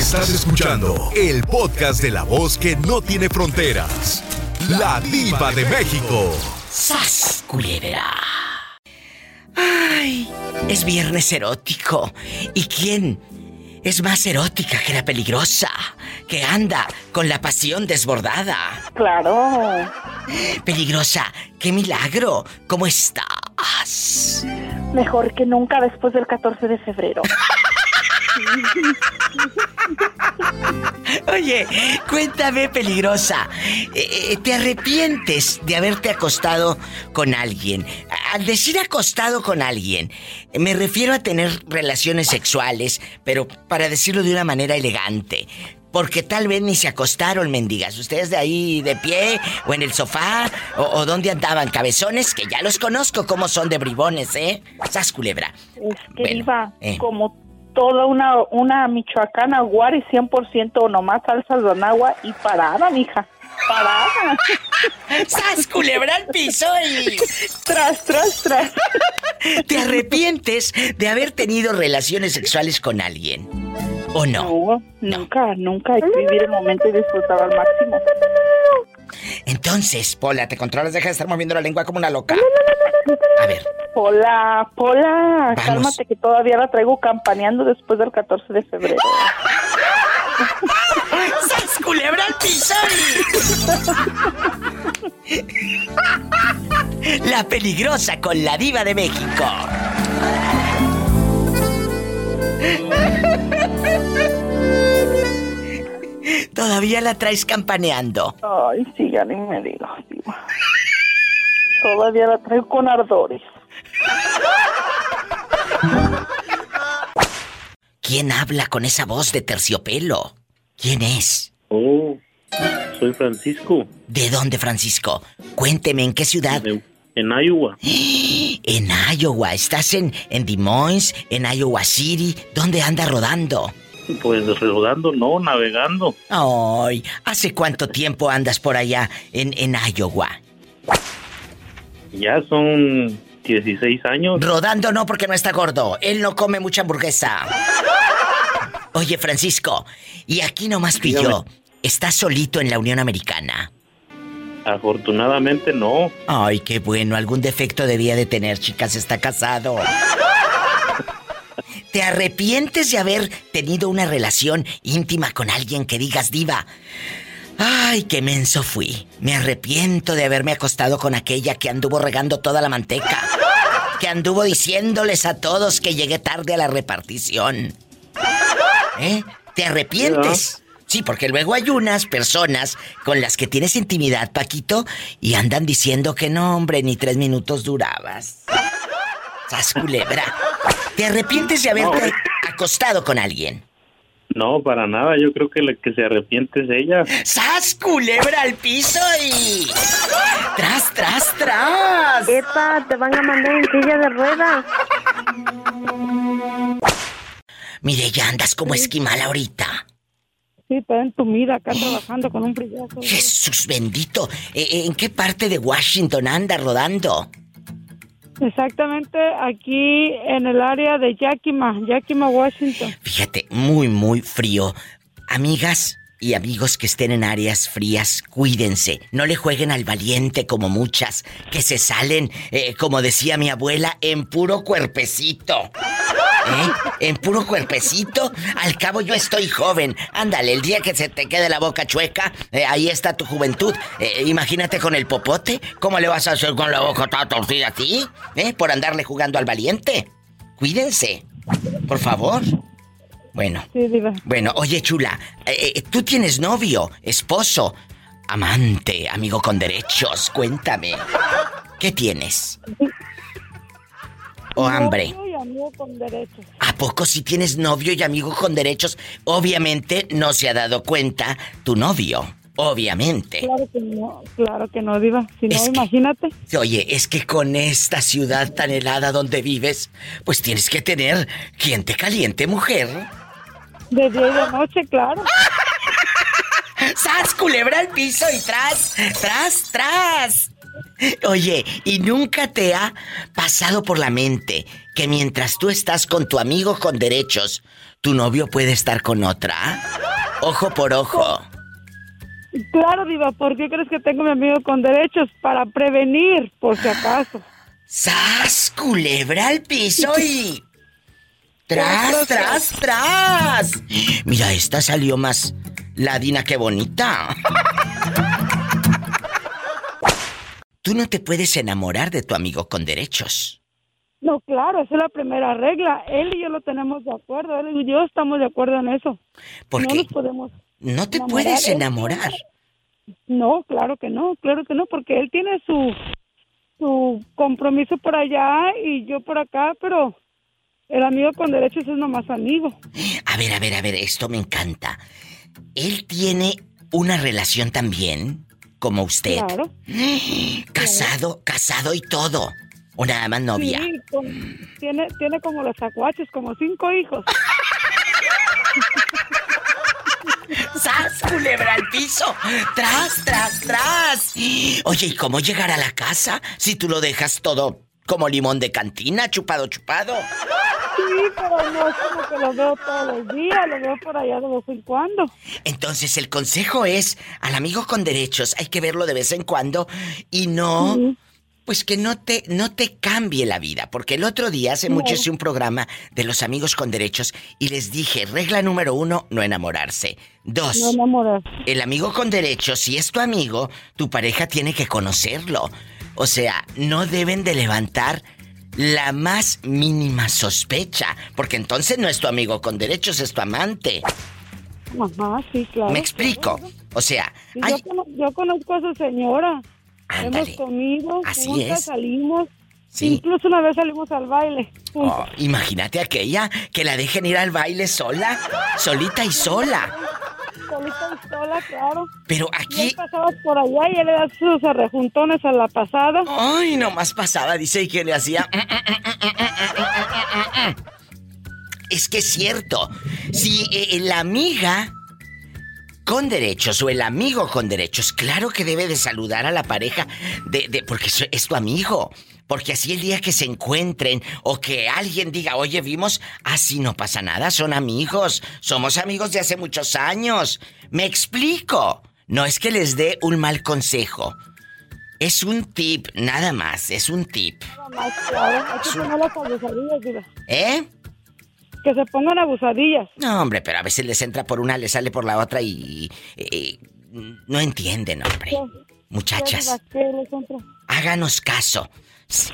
Estás escuchando el podcast de la voz que no tiene fronteras. La diva de México. ¡Sas, culebra! ¡Ay! Es viernes erótico. ¿Y quién es más erótica que la peligrosa? Que anda con la pasión desbordada. Claro. Peligrosa, qué milagro. ¿Cómo estás? Mejor que nunca después del 14 de febrero. Oye, cuéntame, peligrosa. eh, ¿Te arrepientes de haberte acostado con alguien? Al decir acostado con alguien, me refiero a tener relaciones sexuales, pero para decirlo de una manera elegante. Porque tal vez ni se acostaron, mendigas. Ustedes de ahí de pie, o en el sofá, o, o dónde andaban, cabezones, que ya los conozco cómo son de bribones, ¿eh? Sas culebra. Es que Bueno, iba eh. como toda una, una michoacana guari 100% nomás salsas de agua y parada, mija. Parada. ¡Sas culebra al piso y... tras, tras, tras. ¿Te arrepientes de haber tenido relaciones sexuales con alguien? ¿O no? No, nunca, nunca hay que vivir el momento y disfrutar al máximo. Entonces, Pola, te controlas, deja de estar moviendo la lengua como una loca. A ver, Hola, Pola, Vamos. cálmate que todavía la traigo campaneando después del 14 de febrero. ¡Sas culebra al piso! y- La peligrosa con la diva de México. Todavía la traes campaneando. Ay, sí, ya ni me digas. Todavía la traigo con ardores. ¿Quién habla con esa voz de terciopelo? ¿Quién es? Oh, soy Francisco, ¿De dónde, Francisco? Cuénteme, ¿en qué ciudad? de- en Iowa. En Iowa. ¿Estás en, en Des Moines? ¿En Iowa City? ¿Dónde anda rodando? Pues rodando, no, navegando. Ay, ¿hace cuánto tiempo andas por allá en, en Iowa? Ya son 16 años. Rodando no porque no está gordo. Él no come mucha hamburguesa. Oye, Francisco, y aquí nomás pilló. ¿Estás solito en la Unión Americana? Afortunadamente no. Ay, qué bueno. Algún defecto debía de tener, chicas. Está casado. ¿Te arrepientes de haber tenido una relación íntima con alguien que digas diva? Ay, qué menso fui. Me arrepiento de haberme acostado con aquella que anduvo regando toda la manteca. Que anduvo diciéndoles a todos que llegué tarde a la repartición. ¿Eh? ¿Te arrepientes? Sí, porque luego hay unas personas con las que tienes intimidad, Paquito, y andan diciendo que no, hombre, ni tres minutos durabas. Sas culebra. ¿Te arrepientes de haberte acostado con alguien? No, para nada. Yo creo que la que se arrepiente es ella. ¡Sas culebra al piso y. ¡Tras, tras, tras! Epa, te van a mandar en silla de ruedas. Mire, ya andas como esquimal ahorita. Sí, está entumida acá trabajando con un frillazo. Jesús bendito. Eh, eh, ¿En qué parte de Washington anda rodando? Exactamente aquí en el área de Yakima, Yakima, Washington. Fíjate, muy, muy frío. Amigas y amigos que estén en áreas frías, cuídense. No le jueguen al valiente como muchas, que se salen, eh, como decía mi abuela, en puro cuerpecito. ¿Eh? En puro cuerpecito. Al cabo yo estoy joven. Ándale, el día que se te quede la boca chueca, eh, ahí está tu juventud. Eh, imagínate con el popote. ¿Cómo le vas a hacer con la boca toda torcida así? ¿Eh? Por andarle jugando al valiente. Cuídense. Por favor. Bueno. Sí, diva. Bueno, oye, chula, eh, tú tienes novio, esposo, amante, amigo con derechos. Cuéntame. ¿Qué tienes? ¿O hambre? Novio y amigo con derechos. ¿A poco si tienes novio y amigo con derechos? Obviamente no se ha dado cuenta tu novio. Obviamente. Claro que no, claro que no, diva. Si no, Es que- imagínate. Oye, es que con esta ciudad tan helada donde vives, pues tienes que tener quien te caliente, mujer. De día y de noche, claro. ¡Sas, culebra al piso y tras, tras, tras! Oye, ¿y nunca te ha pasado por la mente que mientras tú estás con tu amigo con derechos, tu novio puede estar con otra? Ojo por ojo. Claro, Diva, ¿por qué crees que tengo a mi amigo con derechos? Para prevenir, por si acaso. ¡Sas! Culebra al piso y. ¡Tras, tras, tras! Mira, esta salió más ladina que bonita. Tú no te puedes enamorar de tu amigo con derechos. No, claro, esa es la primera regla. Él y yo lo tenemos de acuerdo. Él y yo estamos de acuerdo en eso. ¿Por no qué? nos podemos. No te enamorar. puedes enamorar. No, claro que no, claro que no, porque él tiene su su compromiso por allá y yo por acá, pero el amigo con derechos es nomás amigo. A ver, a ver, a ver, esto me encanta. Él tiene una relación también, como usted. Claro. Casado, casado y todo. O nada más novia. Sí, con- tiene, tiene como los tacuaches, como cinco hijos. ¡Sas, culebra al piso! ¡Tras, tras, tras! Oye, ¿y cómo llegar a la casa si tú lo dejas todo como limón de cantina, chupado, chupado? Sí, pero no es como que lo veo todos los días, lo veo por allá de vez en cuando. Entonces el consejo es, al amigo con derechos hay que verlo de vez en cuando y no... Pues que no te, no te cambie la vida, porque el otro día, hace mucho, hice un programa de los amigos con derechos y les dije, regla número uno, no enamorarse. Dos, No enamorar. el amigo con derechos, si es tu amigo, tu pareja tiene que conocerlo. O sea, no deben de levantar la más mínima sospecha, porque entonces no es tu amigo con derechos, es tu amante. Ajá, sí, claro. ¿Me explico? O sea, Sí, hay... yo conozco a su señora. Ándale. Hemos comido, Así juntas es. salimos. Sí. Incluso una vez salimos al baile. Oh, imagínate aquella que la dejen ir al baile sola, solita y sola. Solita y sola, claro. Pero Y aquí... él pasaba por allá y él le da sus arrejuntones a la pasada. Ay, nomás pasaba, dice, y que le hacía... Es que es cierto. Si eh, la amiga con derechos o el amigo con derechos, claro que debe de saludar a la pareja de, de- porque es tu amigo. Porque así el día que se encuentren o que alguien diga, oye, vimos, así no pasa nada, son amigos, somos amigos de hace muchos años. Me explico. No es que les dé un mal consejo. Es un tip, nada más, es un tip. Nada más, claro. Hay que las abusadillas. ¿Eh? Que se pongan abusadillas. No, hombre, pero a veces les entra por una, les sale por la otra y... no entienden, hombre. ¿Qué? Muchachas, ¿Qué les entra? háganos caso.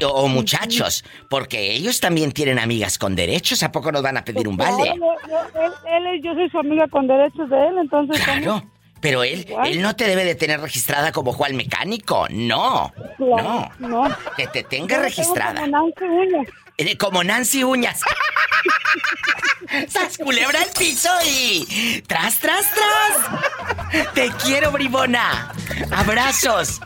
O, muchachos, porque ellos también tienen amigas con derechos, ¿a poco nos van a pedir un vale? Claro, yo, él, él- yo soy su amiga con derechos de él, entonces... Claro, pero él, él no te debe de tener registrada como Juan Mecánico, no, Claro, no, no. que te tenga registrada. como Nancy Uñas. Eh, Como Nancy Uñas. ¡Sas culebra al piso y. ¡Tras, tras, tras! ¡Te quiero, bribona! ¡Abrazos!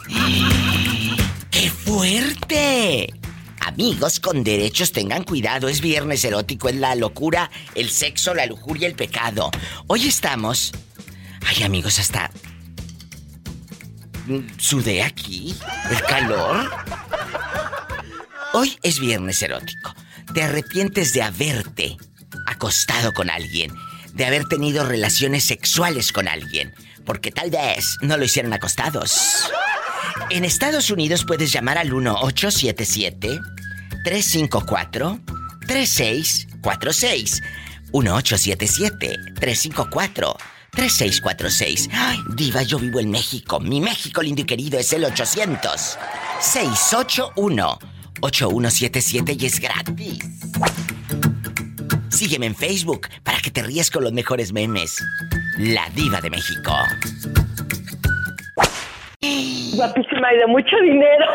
¡Qué fuerte! Amigos con derechos, tengan cuidado. Es viernes erótico, es la locura, el sexo, la lujuria, el pecado. Hoy estamos. Ay, amigos, hasta. Sudé aquí. El calor. Hoy es viernes erótico. ¿Te arrepientes de haberte acostado con alguien? De haber tenido relaciones sexuales con alguien? Porque tal vez no lo hicieron acostados. En Estados Unidos puedes llamar al 1877-354-3646. 1877-354-3646. Ay, diva, yo vivo en México. Mi México lindo y querido es el 800 681 8177 y es gratis. Sígueme en Facebook para que te rías con los mejores memes. La Diva de México. Guapísima y de mucho dinero.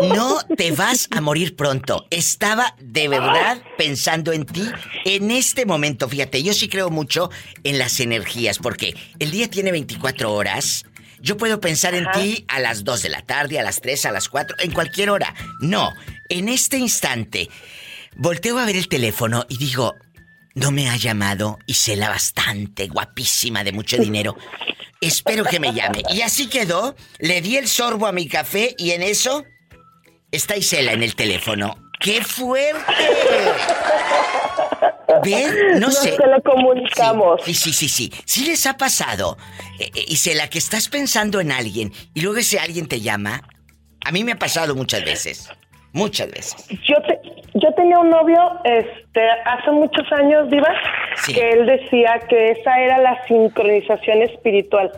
No te vas a morir pronto. Estaba de verdad pensando en ti en este momento. Fíjate, yo sí creo mucho en las energías porque el día tiene 24 horas. Yo puedo pensar en ti a las 2 de la tarde, a las 3, a las 4, en cualquier hora. No, en este instante volteo a ver el teléfono y digo, no me ha llamado Isela bastante, guapísima, de mucho dinero. Espero que me llame. Y así quedó. Le di el sorbo a mi café y en eso está Isela en el teléfono. ¡Qué fuerte! ¿Ven? No Nos sé. telecomunicamos. Sí, sí, sí, sí. Sí les ha pasado. Eh, eh, y se la que estás pensando en alguien y luego ese alguien te llama. A mí me ha pasado muchas veces. Muchas veces. Yo te, yo tenía un novio, este, hace muchos años, Diva, Sí. que él decía que esa era la sincronización espiritual.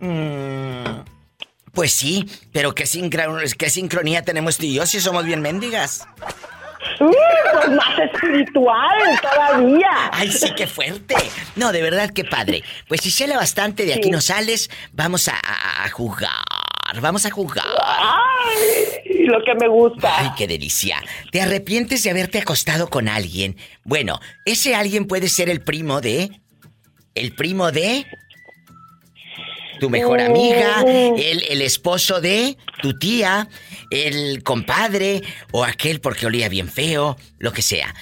Mm, pues sí, pero ¿qué, sincro- qué sincronía tenemos tú y yo si somos bien mendigas? ¡Mm, pues más espiritual todavía. Ay, sí, qué fuerte. No, de verdad, qué padre. Pues si sale bastante, de aquí no sales, vamos a, a- a jugar. Vamos a jugar. Ay, lo que me gusta. Ay, qué delicia. ¿Te arrepientes de haberte acostado con alguien? Bueno, ese alguien puede ser el primo de... El primo de... Tu mejor amiga, el, el esposo de tu tía, el compadre o aquel porque olía bien feo, lo que sea.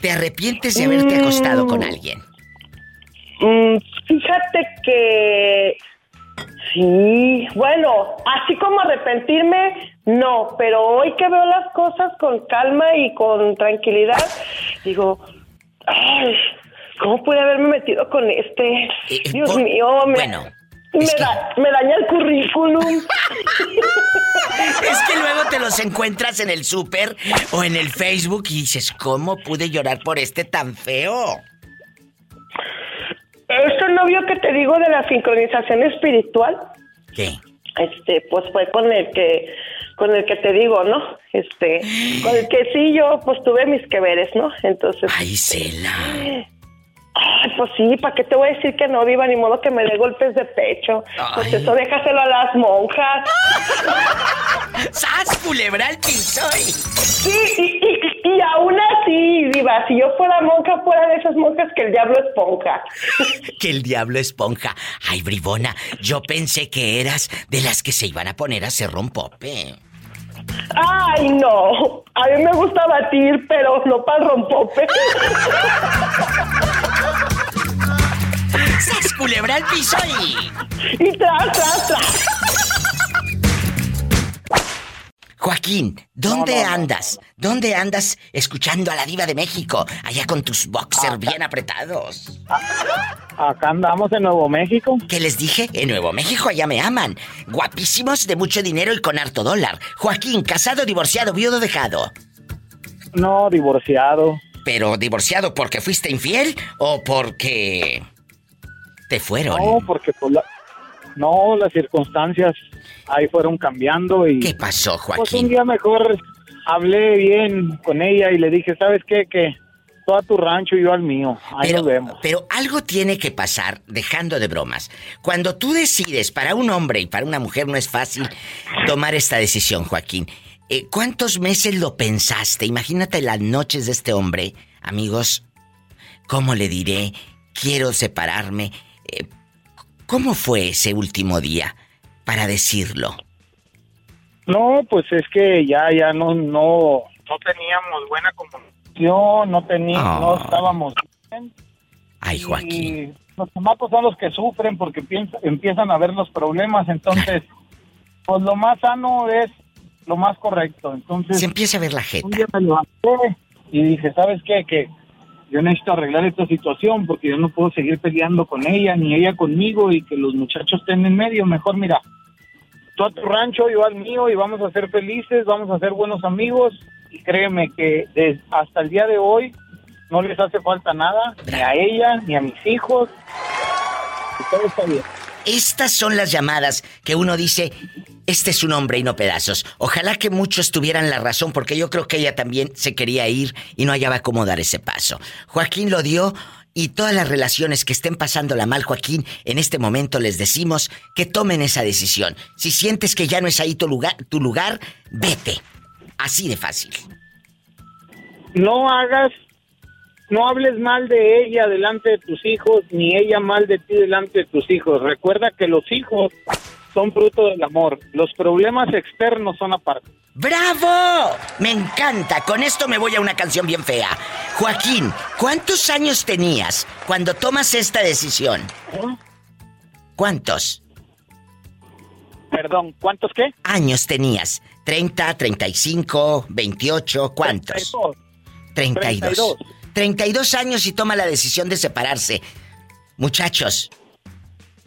¿Te arrepientes de haberte acostado con alguien? Mm, fíjate que sí, bueno, así como arrepentirme, no, pero hoy que veo las cosas con calma y con tranquilidad, digo, ay, ¿cómo pude haberme metido con este? Eh, eh, Dios por- mío, me, bueno, me, que- da- me daña el currículum. Es que luego te los encuentras en el súper o en el Facebook y dices, ¿cómo pude llorar por este tan feo? Este novio que te digo de la sincronización espiritual, ¿Qué? este pues fue con el que con el que te digo no este con el que sí yo pues tuve mis que veres no entonces Ay, Cela. Ay pues sí para qué te voy a decir que no viva ni modo que me dé golpes de pecho. Pues eso déjaselo a las monjas. ¡Sas, culebra al piso! sí y, y, y aún así diva si yo fuera monja fuera de esas monjas que el diablo esponja. Que el diablo esponja. Ay, bribona, yo pensé que eras de las que se iban a poner a hacer rompope. ay no. A mí me gusta batir pero no para rompope ¡Sas, culebra al piso! y- y tras tras tras Joaquín, ¿dónde andas? ¿Dónde andas escuchando a la diva de México? Allá con tus boxers bien apretados. Acá andamos en Nuevo México. ¿Qué les dije? En Nuevo México allá me aman. Guapísimos, de mucho dinero y con harto dólar. Joaquín, casado, divorciado, viudo, dejado. No, divorciado. Pero divorciado porque fuiste infiel o porque te fueron. No, porque pues la- no, las circunstancias ahí fueron cambiando y ¿Qué pasó, pues un Joaquín? día mejor hablé bien con ella y le dije, ¿sabes qué? Que tú a tu rancho y yo al mío. Ahí Pero, nos vemos. pero algo tiene que pasar, dejando de bromas. Cuando tú decides, para un hombre y para una mujer no es fácil tomar esta decisión, Joaquín. Eh, ¿Cuántos meses lo pensaste? Imagínate las noches de este hombre, amigos. ¿Cómo le diré? Quiero separarme. ¿Cómo fue ese último día para decirlo? No, pues es que ya, ya no, no, no teníamos buena comunicación, no teníamos, Ah. no estábamos bien. Ay, Joaquín. Y los chamacos son los que sufren porque piensa- empiezan a ver los problemas, entonces, pues lo más sano es lo más correcto. Entonces, Se empieza a ver la un jeta. día me levanté y dije, ¿sabes qué? Que yo necesito arreglar esta situación porque yo no puedo seguir peleando con ella ni ella conmigo y que los muchachos estén en medio. Mejor, mira, tú a tu rancho, yo al mío y vamos a ser felices, vamos a ser buenos amigos y créeme que des- hasta el día de hoy no les hace falta nada, ni a ella, ni a mis hijos. Y todo está bien. Estas son las llamadas que uno dice, este es un hombre y no pedazos. Ojalá que muchos tuvieran la razón porque yo creo que ella también se quería ir y no hallaba cómo dar ese paso. Joaquín lo dio y todas las relaciones que estén pasándola mal, Joaquín, en este momento les decimos que tomen esa decisión. Si sientes que ya no es ahí tu lugar, tu lugar, vete. Así de fácil. no hagas, no hables mal de ella delante de tus hijos, ni ella mal de ti delante de tus hijos. Recuerda que los hijos son fruto del amor. Los problemas externos son aparte. ¡Bravo! Me encanta. Con esto me voy a una canción bien fea. Joaquín, ¿cuántos años tenías cuando tomas esta decisión? ¿Cuántos Perdón, ¿cuántos qué? años tenías? ¿30, 35, 28? ¿Cuántos? 32. 32. 32 años y toma la decisión de separarse. Muchachos,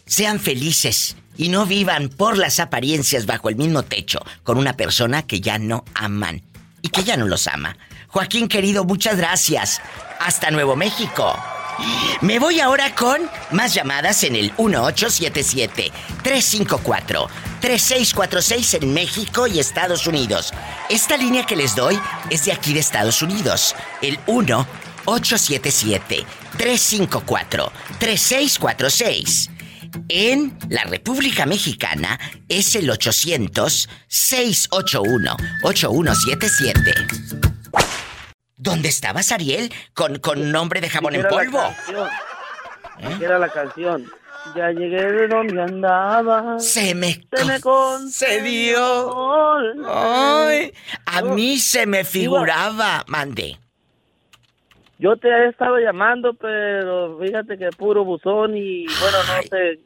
sean felices y no vivan por las apariencias bajo el mismo techo con una persona que ya no aman y que ya no los ama. Joaquín querido, muchas gracias. Hasta Nuevo México. Me voy ahora con más llamadas en el 1877-354-3646 en México y Estados Unidos. Esta línea que les doy es de aquí de Estados Unidos. El 1-877-354-3646. En la República Mexicana es el 800-681-8177. ¿Dónde estabas, Ariel? Con, con nombre de jabón en polvo. ¿Eh? Era la canción. Ya llegué de donde andaba. Se me, se me concedió. Ay, a mí se me figuraba. Mande. Yo te he estado llamando, pero fíjate que puro buzón y bueno, no sé.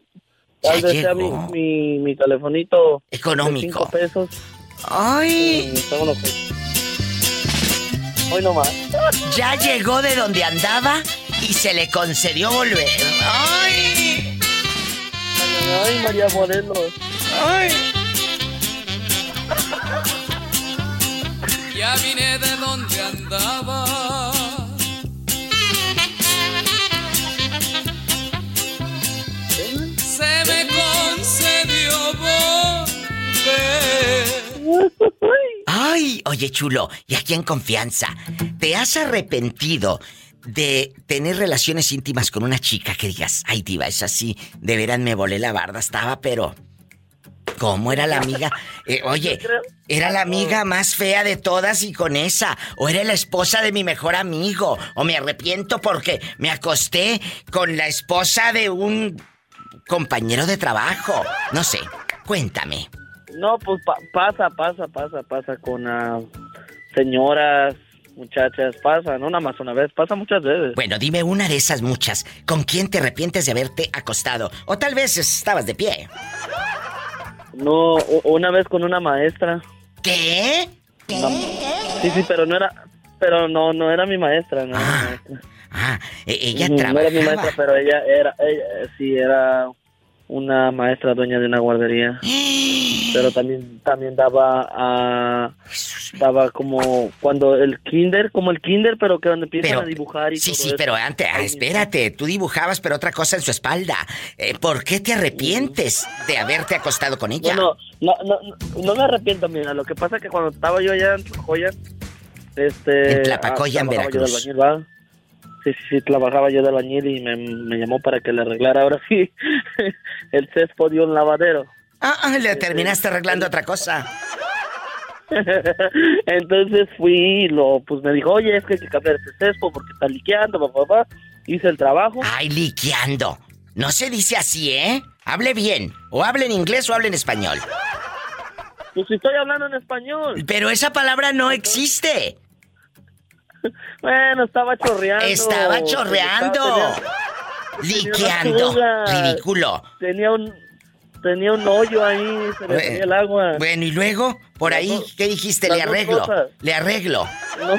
Tal vez sea mi, mi, mi, telefonito. Económico. De cinco pesos. Ay. Hoy nomás. Ya llegó de donde andaba y se le concedió volver. ¡Ay! Ay, María Moreno. ¡Ay! Ya vine de donde andaba. Ay, oye chulo, y aquí en confianza, ¿te has arrepentido de tener relaciones íntimas con una chica que digas, ay diva, es así, de veras me volé la barda, estaba, pero... ¿Cómo era la amiga? Eh, oye, ¿era la amiga más fea de todas y con esa? ¿O era la esposa de mi mejor amigo? ¿O me arrepiento porque me acosté con la esposa de un compañero de trabajo? No sé, cuéntame. No, pues pasa, pasa, pasa, pasa con uh, señoras, muchachas, pasa, no nada más una vez, pasa muchas veces. Bueno, dime una de esas muchas. ¿Con quién te arrepientes de haberte acostado? O tal vez estabas de pie. No, una vez con una maestra. ¿Qué? sí, sí, pero no era, pero no, no era mi maestra, no. Ah, maestra. ah e-, ella no, trabajaba. No era mi maestra, pero ella era, ella, sí, era una maestra dueña de una guardería. pero también también daba a daba como cuando el kinder, como el kinder, pero que donde empiezan a dibujar y Sí, todo sí, eso. pero antes, ah, espérate, tú dibujabas pero otra cosa en su espalda. Eh, ¿Por qué te arrepientes de haberte acostado con ella? No, no, no, no, no me arrepiento, mira, lo que pasa es que cuando estaba yo allá en Joya, este... En Tlapacoya, en trabajaba yo Veracruz. ¿va? Sí, sí, sí, trabajaba yo de albañil y me, me llamó para que le arreglara ahora sí el césped de un lavadero. Ah, ah, le terminaste arreglando otra cosa. Entonces fui y lo, pues me dijo, oye, es que hay que cambiar este césped porque está liqueando, papá, papá. Hice el trabajo. Ay, liqueando. No se dice así, ¿eh? Hable bien. O hable en inglés o hable en español. Pues estoy hablando en español. Pero esa palabra no existe. Bueno, estaba chorreando. Estaba chorreando. Liqueando. Ridículo. Tenía un tenía un hoyo ahí, se le Bueno, el agua. Bueno, y luego, por ahí, dos- ¿qué dijiste? Le arreglo. Le arreglo. No.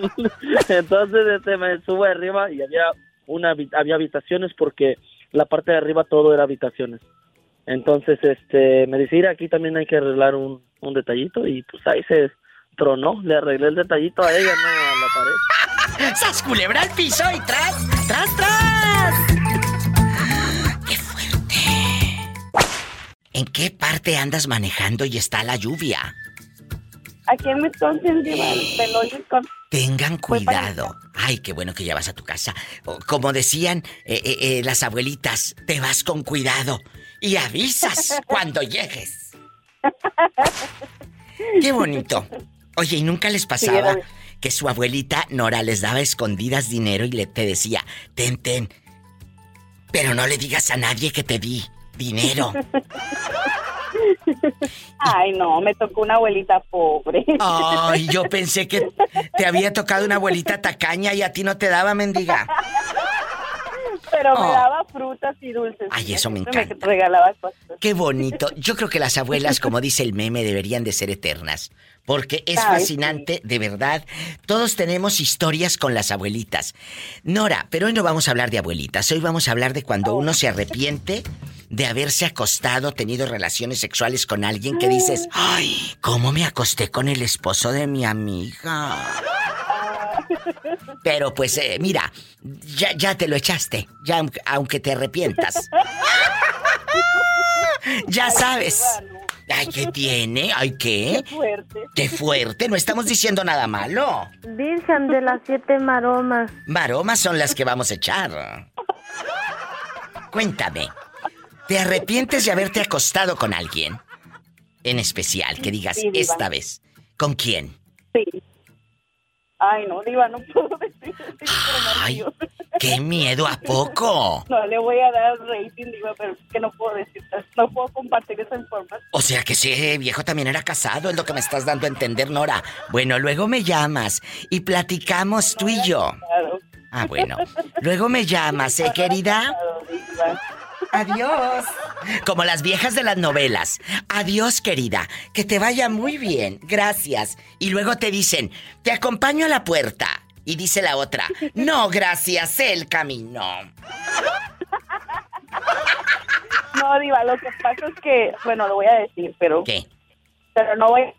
Entonces este, me sube arriba y había una había habitaciones porque la parte de arriba todo era habitaciones. Entonces este me dice, "Mira, aquí también hay que arreglar un, un detallito y pues ahí se tronó, le arreglé el detallito a ella, no a la pared. ¡Sas culebra al piso y tras! ¡Tras, tras! ¡Qué fuerte! ¿En qué parte andas manejando y está la lluvia? Aquí en Wisconsin, Diva, el pelón con... Tengan cuidado. Ay, qué bueno que ya vas a tu casa. Como decían eh, eh, eh, las abuelitas, te vas con cuidado y avisas cuando llegues. Qué bonito. Oye, ¿y nunca les pasaba que su abuelita Nora les daba escondidas dinero y le te decía, ten, ten, pero no le digas a nadie que te di dinero? Ay, no, me tocó una abuelita pobre. Ay, yo pensé que te había tocado una abuelita tacaña y a ti no te daba mendiga. Pero me Oh. daba frutas y dulces. Ay, eso me encanta. regalaba cosas. Qué bonito. Yo creo que las abuelas, como dice el meme, deberían de ser eternas. Porque es Ay, fascinante, de verdad. Todos tenemos historias con las abuelitas. Nora, pero hoy no vamos a hablar de abuelitas. Hoy vamos a hablar de cuando uno se arrepiente de haberse acostado, tenido relaciones sexuales con alguien que dices, ay, ¿cómo me acosté con el esposo de mi amiga? Pero pues, eh, mira, ya, ya te lo echaste, ya aunque- te arrepientas. Ya sabes. Ay, ¿qué tiene? Ay, ¿qué? Qué fuerte. Qué fuerte, no estamos diciendo nada malo. Virgen de las siete maromas. Maromas son las que vamos a echar. Cuéntame, ¿te arrepientes de haberte acostado con alguien? En especial, que digas Sí, esta vez. ¿Con quién? Sí. Ay, no, Diva, no puedo decir. Sí, Ay, qué miedo a poco. No, le voy a dar rating, Diva, pero es que no puedo decir. No puedo compartir esa información. O sea que ese viejo también era casado, es lo que me estás dando a entender, Nora. Bueno, luego me llamas y platicamos tú y yo. Claro. Ah, bueno. Luego me llamas, ¿eh, querida? Adiós. Como las viejas de las novelas. Adiós, querida. Que te vaya muy bien. Gracias. Y luego te dicen, te acompaño a la puerta. Y dice la otra, no, gracias, el camino. No, Diva, lo que pasa es que, bueno, lo voy a decir, pero, ¿Qué? pero no voy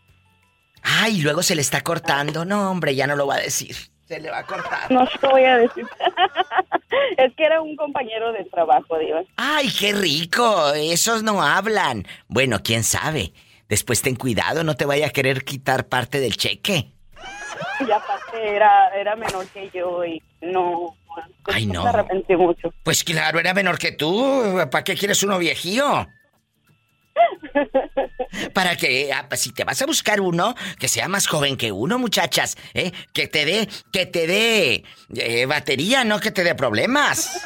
Ay, luego se le está cortando. No, hombre, ya no lo va a decir. Se le va a cortar. No te voy a decir. es que era un compañero de trabajo, Diva. Ay, qué rico. Esos no hablan. Bueno, quién sabe. Después ten cuidado, no te vaya a querer quitar parte del cheque. Y aparte era, era menor que yo y no. Ay, no. Me arrepentí mucho. Pues claro, era menor que tú. ¿Para qué quieres uno viejío? Para que, ah, pues, si te vas a buscar uno, que sea más joven que uno, muchachas, ¿eh? Que te dé, que te dé eh, batería, no que te dé problemas.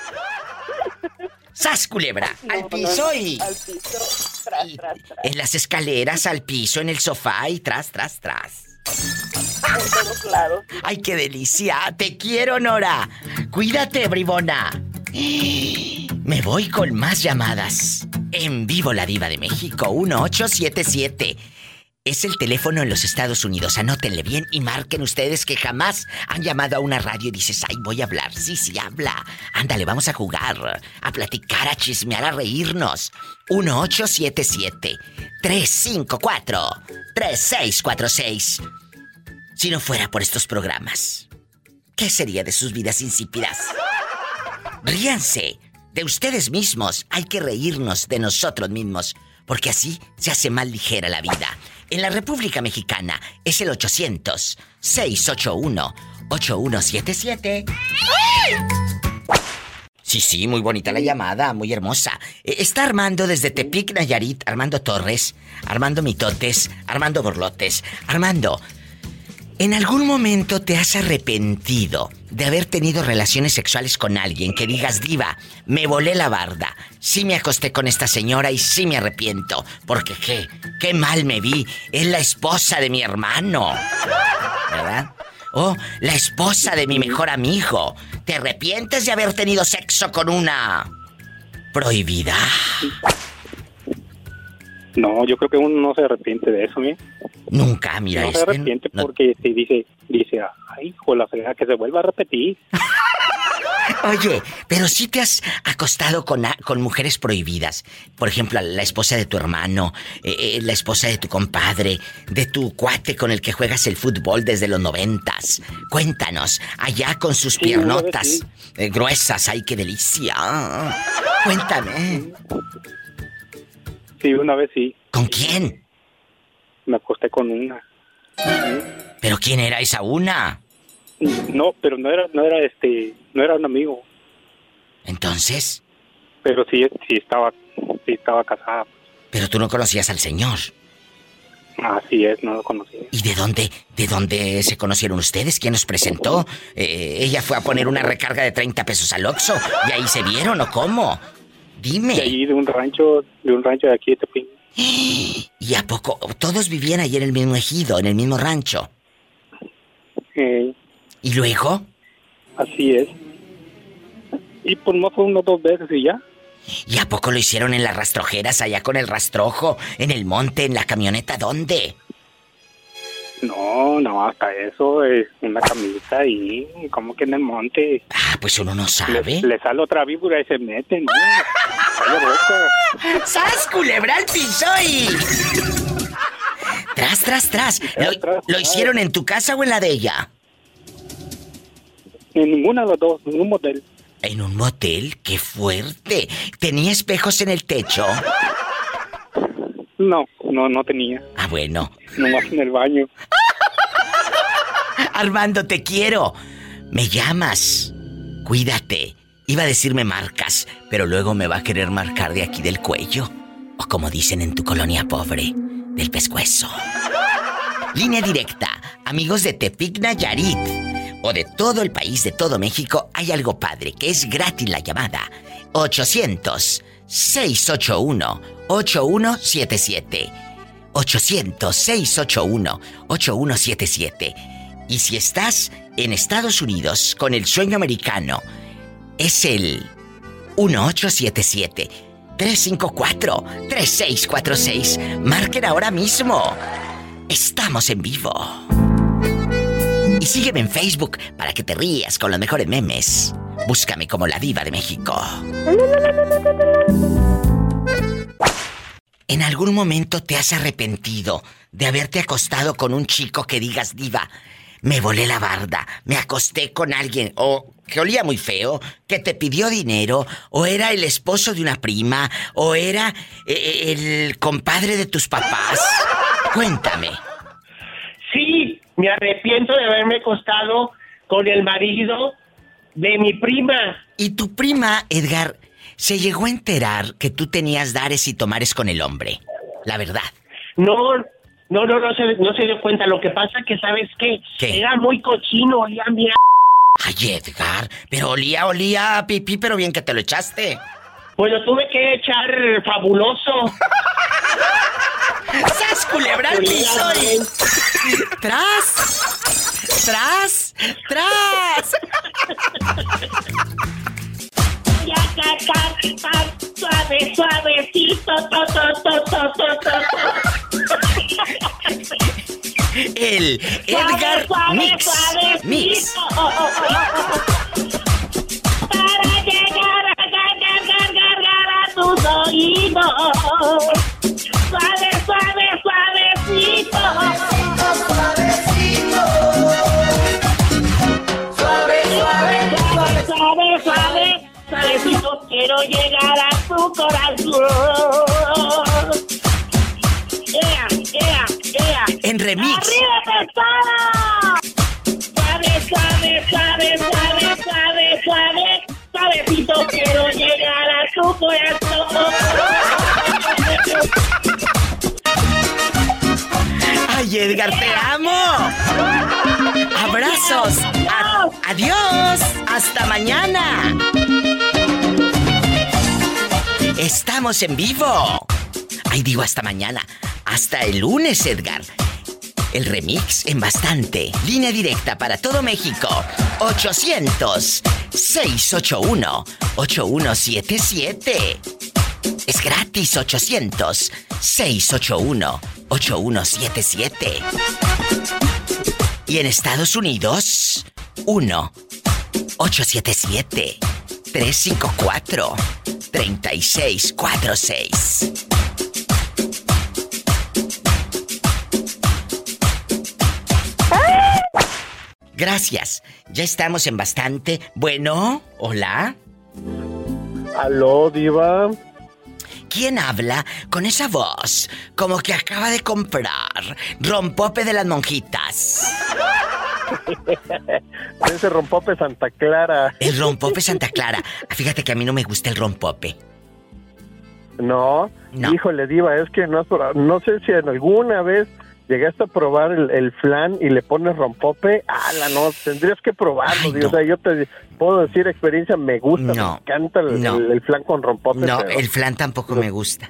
¡Sas, culebra! al piso no, y... Al piso. Tras, y- tras, tras. En las escaleras, al piso, en el sofá y tras, tras, tras. En todos lados. ¡Ay, qué delicia! ¡Te quiero, Nora! ¡Cuídate, bribona! Me voy con más llamadas. En vivo la diva de México, 1877. Es el teléfono en los Estados Unidos. Anótenle bien y marquen ustedes que jamás han llamado a una radio y dices, ay, voy a hablar. Sí, sí, habla. Ándale, vamos a jugar, a platicar, a chismear, a reírnos. 1877-354-3646. Si no fuera por estos programas, ¿qué sería de sus vidas insípidas? Ríanse de ustedes mismos. Hay que reírnos de nosotros mismos, porque así se hace más ligera la vida. En la República Mexicana es el 800-681-8177. Sí, sí, muy bonita la llamada, muy hermosa. Eh, Está Armando desde Tepic, Nayarit, Armando Torres, Armando Mitotes, Armando Borlotes. Armando, ¿En algún momento te has arrepentido de haber tenido relaciones sexuales con alguien que digas, diva, me volé la barda, sí me acosté con esta señora y sí me arrepiento, porque qué, qué mal me vi, es la esposa de mi hermano, ¿verdad? O la esposa de mi mejor amigo, ¿te arrepientes de haber tenido sexo con una prohibida? No, yo creo que uno no se arrepiente de eso, ¿eh? Nunca, mira, no se arrepiente no- porque si dice, dice, ay, hijo, la fregada, que se vuelva a repetir. Oye, pero si te has acostado con, con mujeres prohibidas. Por ejemplo, la esposa de tu hermano, eh, eh, la esposa de tu compadre, de tu cuate con el que juegas el fútbol desde los noventas. Cuéntanos, allá con sus Sí, piernotas sí. eh, gruesas, ay, qué delicia. Cuéntame, Sí, una vez sí, ¿con quién? me acosté con una. ¿Pero quién era esa una? No, pero no era, no era este, no era un amigo, Entonces, pero sí, sí estaba, sí estaba casada. pero tú no conocías al señor. Así es, no lo conocía. ¿Y de dónde, de dónde se conocieron ustedes? ¿Quién los presentó? Eh, ella fue a poner una recarga de 30 pesos al Oxxo y ahí se vieron o cómo? Dime. De allí, de un rancho, de un rancho de aquí de Tepín. ¿Y a poco? Todos vivían ahí en el mismo ejido, en el mismo rancho. Eh, ¿Y luego? así es. Y pues no fue uno dos veces y ya. ¿Y a poco lo hicieron en las rastrojeras, allá con el rastrojo, en el monte, en la camioneta? ¿Dónde? No, no, hasta eso es una camisa y como que en el monte. Ah, pues uno no sabe. Le, le sale otra víbora y se mete, ¿no? ¡Sas, culebra al piso y... Tras, tras, tras. ¿Lo, lo hicieron en tu casa o en la de ella? En ninguna de los dos, en un motel. ¿En un motel? ¡Qué fuerte! ¿Tenía espejos en el techo? No, no, no tenía. Ah, bueno. Nomás en el baño. Armando, te quiero. Me llamas. Cuídate. Iba a decirme marcas, pero luego me va a querer marcar de aquí del cuello. O como dicen en tu colonia pobre, del pescuezo. Línea directa. Amigos de Tepic Nayarit. O de todo el país, de todo México, hay algo padre, que es gratis la llamada. 800-681-8177. 800-681-8177. Y si estás en Estados Unidos con el sueño americano, es el 1877-354-3646. Marquen ahora mismo. Estamos en vivo. Y sígueme en Facebook para que te rías con los mejores memes. Búscame como la diva de México. ¿En algún momento te has arrepentido de haberte acostado con un chico que digas diva? Me volé la barda, me acosté con alguien o que olía muy feo, que te pidió dinero, o era el esposo de una prima, o era eh, el compadre de tus papás. Cuéntame. Sí, me arrepiento de haberme acostado con el marido de mi prima. Y tu prima, Edgar, se llegó a enterar que tú tenías dares y tomares con el hombre. La verdad. No, no, no, no se, no se dio cuenta. Lo que pasa que, ¿sabes qué? ¿Qué? Era muy cochino, olía mierda. Ay, Edgar, pero olía, olía a pipí, pero bien que te lo echaste. Pues lo tuve que echar fabuloso. ¡Sas, culebra al piso y- ¡Tras! ¡Tras! ¡Tras! Suave, suavecito, to, to, to, El Edgar suave, Mix. suavecito. Mix. Para llegar a gar, gar, gar, gar, gar a tus oídos. Suave, suave, suavecito. Suave, suave, suave, suave, suave, Quiero llegar a tu corazón. ¡Ea, ea, ea! En remix. ¡Arriba, pesada! Suave, suave, suave, suave, suave, suave. Suavecito quiero llegar a tu corazón. ¡Ay, Edgar, te amo! ¡Abrazos! A- ¡Adiós! ¡Hasta mañana! ¡Estamos en vivo! Ay, digo hasta mañana. Hasta el lunes, Edgar. El remix en bastante. Línea directa para todo México. 800-681-8177. Es gratis 800-681-8177. Y en Estados Unidos, 1-877-354-3646. Gracias. Ya estamos en bastante. Bueno, hola. Aló, diva. ¿Quién habla con esa voz como que acaba de comprar rompope de las monjitas? Ese rompope Santa Clara. El rompope Santa Clara. Fíjate que a mí no me gusta el rompope. No, No. híjole, diva, es que no, has probado- no sé si en alguna vez llegaste a probar el, el flan y le pones rompope. Ah, la no, tendrías que probarlo, diva. O sea, yo te puedo decir experiencia, me gusta, No, me encanta el, no. el- el flan con rompope. No, pero- el flan tampoco me gusta.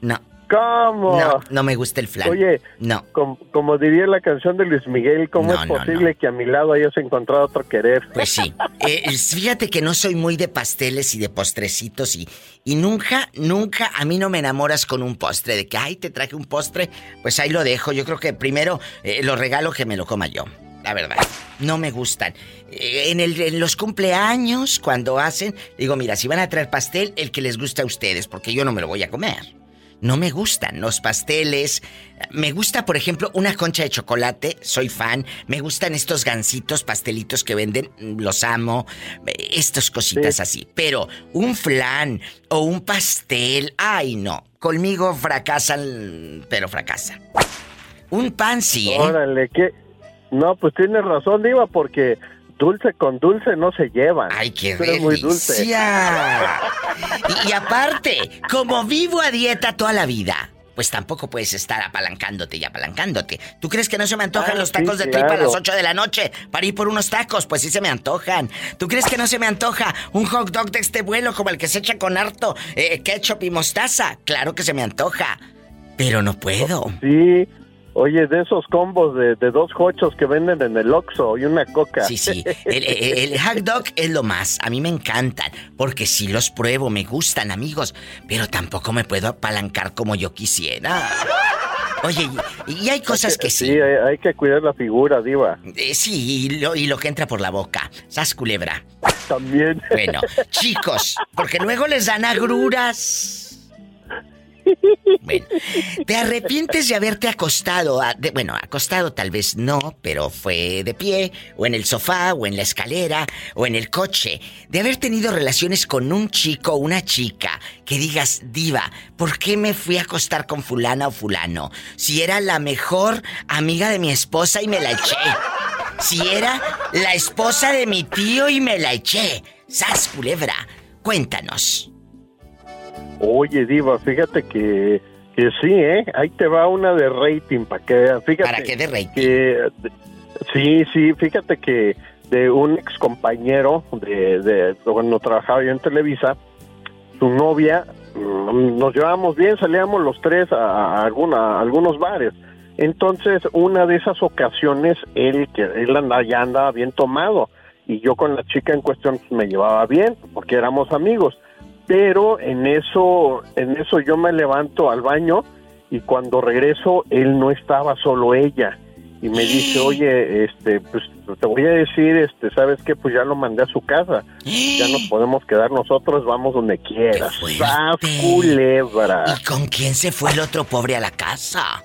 No. ¿Cómo? No, no me gusta el flan. Oye, no. Como, como diría la canción de Luis Miguel, ¿cómo No, es no, posible que a mi lado hayas encontrado otro querer? Pues sí. Eh, fíjate que no soy muy de pasteles y de postrecitos y, y nunca, nunca a mí no me enamoras con un postre. De que, ay, te traje un postre, pues ahí lo dejo. Yo creo que primero eh, lo regalo que me lo coma yo. La verdad, no me gustan. Eh, en, el, en los cumpleaños, cuando hacen, digo, mira, si van a traer pastel, el que les guste a ustedes, porque yo no me lo voy a comer. No me gustan los pasteles. Me gusta, por ejemplo, una concha de chocolate, soy fan. Me gustan estos gansitos, pastelitos que venden, mm, los amo. Estas cositas así. Pero un flan o un pastel, ay no. Conmigo fracasan, pero fracasan. Un pan sí, ¿eh? Órale, ¿qué? No, pues tienes razón, Diva, porque dulce con dulce no se llevan. Ay, qué eres muy dulce. Y, y aparte, como vivo a dieta toda la vida, pues tampoco puedes estar apalancándote y apalancándote. ¿Tú crees que no se me antojan Ah, los sí, tacos de tripa a las 8 de la noche para ir por unos tacos? Pues sí se me antojan. ¿Tú crees que no se me antoja un hot dog de este vuelo como el que se echa con harto eh, ketchup y mostaza? Claro que se me antoja. Pero no puedo. Sí. Oye, de esos combos de, de dos hochos que venden en el Oxxo y una coca. Sí, sí. El, el- el hot dog es lo más. A mí me encantan. Porque sí los pruebo, me gustan, amigos. Pero tampoco me puedo apalancar como yo quisiera. Oye, y, y hay cosas que sí. Sí, hay, hay que cuidar la figura, Diva. Eh, sí, y lo, y lo que entra por la boca. Sas culebra. También. Bueno, chicos, porque luego les dan agruras. Bueno, ¿te arrepientes de haberte acostado? a- de- bueno, acostado tal vez no, pero fue de pie, o en el sofá, o en la escalera, o en el coche, de haber tenido relaciones con un chico o una chica que digas, diva, ¿por qué me fui a acostar con fulana o fulano? Si era la mejor amiga de mi esposa y me la eché. Si era la esposa de mi tío y me la eché. ¡Sas, culebra! Cuéntanos. Oye, Diva, fíjate que, que sí, ¿eh? Ahí te va una de rating para que. Fíjate ¿Para qué de rating? que- sí, sí, fíjate que de un ex compañero de, de cuando trabajaba yo en Televisa, su novia, mm, nos llevábamos bien, salíamos los tres a, alguna, a algunos bares. Entonces, una de esas ocasiones, él, que él andaba, ya andaba bien tomado y yo con la chica en cuestión pues, me llevaba bien porque éramos amigos. Pero en eso, en eso yo me levanto al baño y cuando regreso él no estaba solo ella y me dice, oye, este, pues te voy a decir, este, sabes qué, pues ya lo mandé a su casa, ya nos podemos quedar nosotros, vamos donde quieras. ¡Sas, culebra! ¿Y con quién se fue el otro pobre a la casa?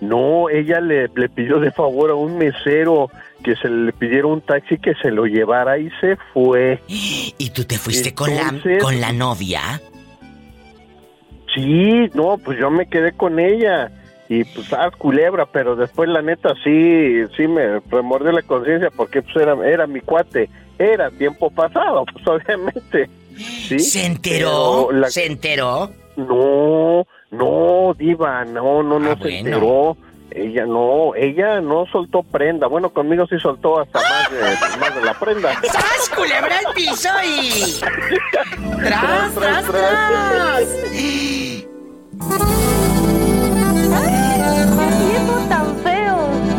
No, ella le, le pidió de favor a un mesero que se le pidiera un taxi que se lo llevara y se fue. ¿Y tú te fuiste con la con la novia? Sí, no, pues yo me quedé con ella y pues ah, culebra, pero después la neta sí, sí me remordió la conciencia porque pues era, era mi cuate, era tiempo pasado, pues obviamente. ¿sí? ¿Se enteró? La- ¿Se enteró? No, no, diva, no, no, no Ah, se bueno. enteró. Ella no, ella no soltó prenda. Bueno, conmigo sí soltó hasta más de, más de la prenda. ¡Sas, culebra al piso y... ¡Tras, Tras, tras, tras, tras! viejo tan feo!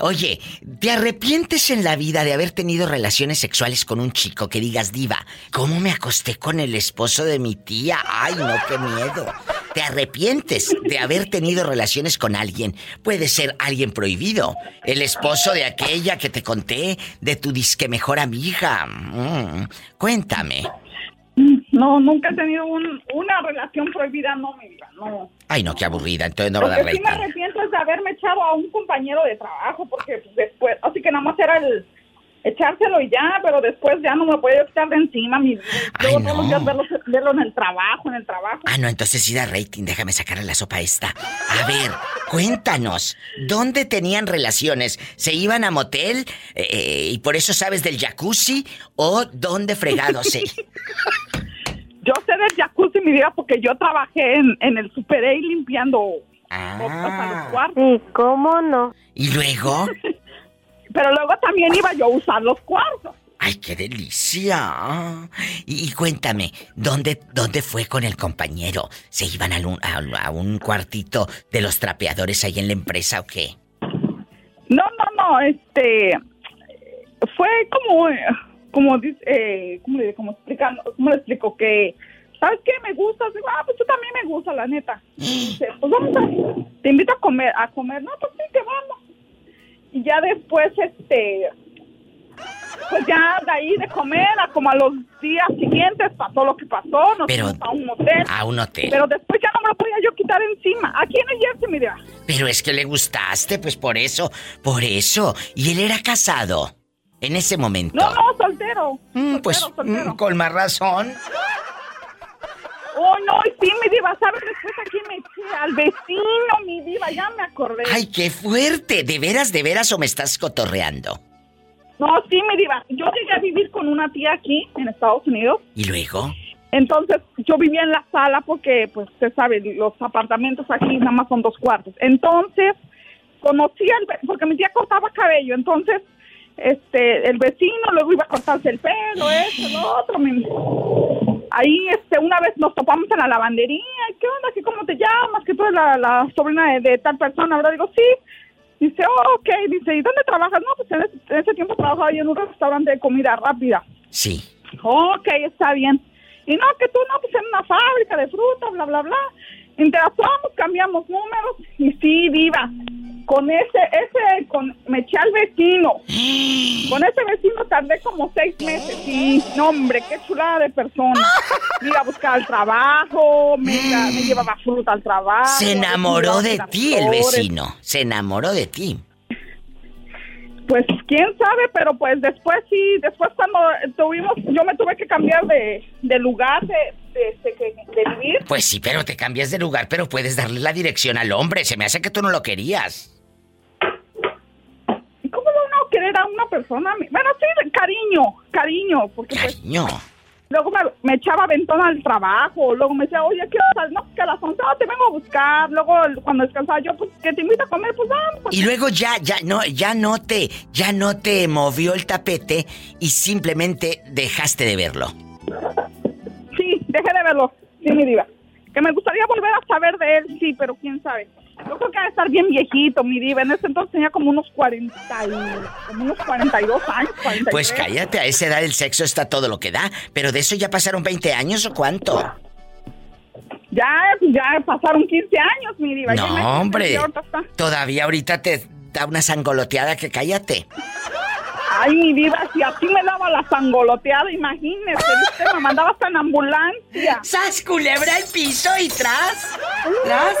Oye, ¿te arrepientes en la vida de haber tenido relaciones sexuales con un chico que digas, diva, ¿cómo me acosté con el esposo de mi tía? ¡Ay, no, qué miedo! ¿Te arrepientes de haber tenido relaciones con alguien? Puede ser alguien prohibido. El esposo de aquella que te conté, de tu disque mejor amiga. Mm, cuéntame. No, nunca he tenido un, una relación prohibida, no, mi vida, no. Ay, no, qué aburrida, entonces no va a dar sí me arrepiento es de haberme echado a un compañero de trabajo, porque después, así que nada más era el echárselo y ya, pero después ya no me podía quitar de encima, mi Luego todos los días verlo, verlo en el trabajo, en el trabajo. Ah, no, entonces sí da rating, déjame sacarle la sopa esta. A ver, cuéntanos, ¿dónde tenían relaciones? ¿Se iban a motel eh, y por eso sabes del jacuzzi? ¿O dónde fregados se...? Yo sé del jacuzzi, mi vida, porque yo trabajé en, en el Super A limpiando hasta los cuartos. ¿Y cómo no? ¿Y luego? Pero luego también iba yo a usar los cuartos. ¡Ay, qué delicia! Y, y cuéntame, ¿dónde, ¿dónde fue con el compañero? ¿Se iban a un, a- a un cuartito de los trapeadores ahí en la empresa o qué? No, no, no, este fue como como dice, eh, ¿cómo le cómo explicando, cómo le explico que ¿Sabes qué? Me gusta. Digo, ah, pues tú también me gusta, la neta. Dice, pues vamos a... Te invito a comer. A comer. No, pues sí, que vamos. Y ya después, este... Pues ya de ahí de comer, a como a los días siguientes pasó lo que pasó. Nos Pero- fuimos a un motel. A un hotel. Pero después ya no me lo podía yo quitar encima. Aquí en el Jersey, mira. Pero es que le gustaste, pues por eso, por eso. Y él era casado en ese momento. No, no, soltero. Mm, pues soltero. mm, con más razón. Oh, no, y sí, mi diva, ¿sabes? Después aquí me eché al vecino, mi diva, ya me acordé. Ay, qué fuerte. ¿De veras, de veras o me estás cotorreando? No, sí, mi diva. Yo llegué a vivir con una tía aquí en Estados Unidos. ¿Y luego? Entonces, yo vivía en la sala porque, pues, usted sabe, los apartamentos aquí nada más son dos cuartos. Entonces, conocí al... Porque mi tía cortaba cabello, entonces, este, el vecino luego iba a cortarse el pelo, eso, lo otro. mi- Ahí, este, una vez nos topamos en la lavandería. ¿y ¿Qué onda? ¿Qué, ¿Cómo te llamas? Que tú eres la, la sobrina de, de tal persona, ¿verdad? Digo, sí. Dice, oh, ok. Dice, ¿y dónde trabajas? No, pues en ese, en ese tiempo trabajaba yo en un restaurante de comida rápida. Sí. Ok, está bien. Y no, que tú no, pues en una fábrica de fruta, bla, bla, bla. Interactuamos, cambiamos números y sí, diva. Con ese, ese, con, me eché al vecino. Con ese vecino tardé como seis meses. No, hombre, qué chulada de persona. Me iba a buscar al trabajo, me, iba- me llevaba fruta al trabajo. Se enamoró de ti el vecino. Se enamoró de ti. Pues quién sabe, pero pues después sí, después cuando tuvimos, yo me tuve que cambiar de, de lugar de, de, de- de vivir. Pues sí, pero te cambias de lugar, pero puedes darle la dirección al hombre. Se me hace que tú no lo querías. ¿Y cómo va uno a querer a una persona? Bueno, sí, cariño, cariño, porque pues Cariño. luego me, me echaba ventón al trabajo, luego me decía, oye, ¿qué hora? No, que a las 11 no, te vengo a buscar. Luego cuando descansaba yo, pues que te invito a comer, pues vamos. Y luego ya, ya no, ya no te, ya no te movió el tapete y simplemente dejaste de verlo. Sí, dejé de verlo, sí, mi diva. Que me gustaría volver a saber de él, sí, pero quién sabe. Yo creo que ha de estar bien viejito, mi diva. En ese entonces tenía como unos 40 y, como unos 42 años, 43. Pues cállate, a esa edad el sexo está todo lo que da. Pero de eso ya pasaron 20 años o cuánto. Ya, ya pasaron 15 años, mi diva. No, hombre. Todavía ahorita te da una sangoloteada que cállate. Ay, mi diva, si a ti me daba la sangoloteada, imagínese, me mandaba hasta en ambulancia. ¡Sas, culebra al piso y tras! ¡Tras,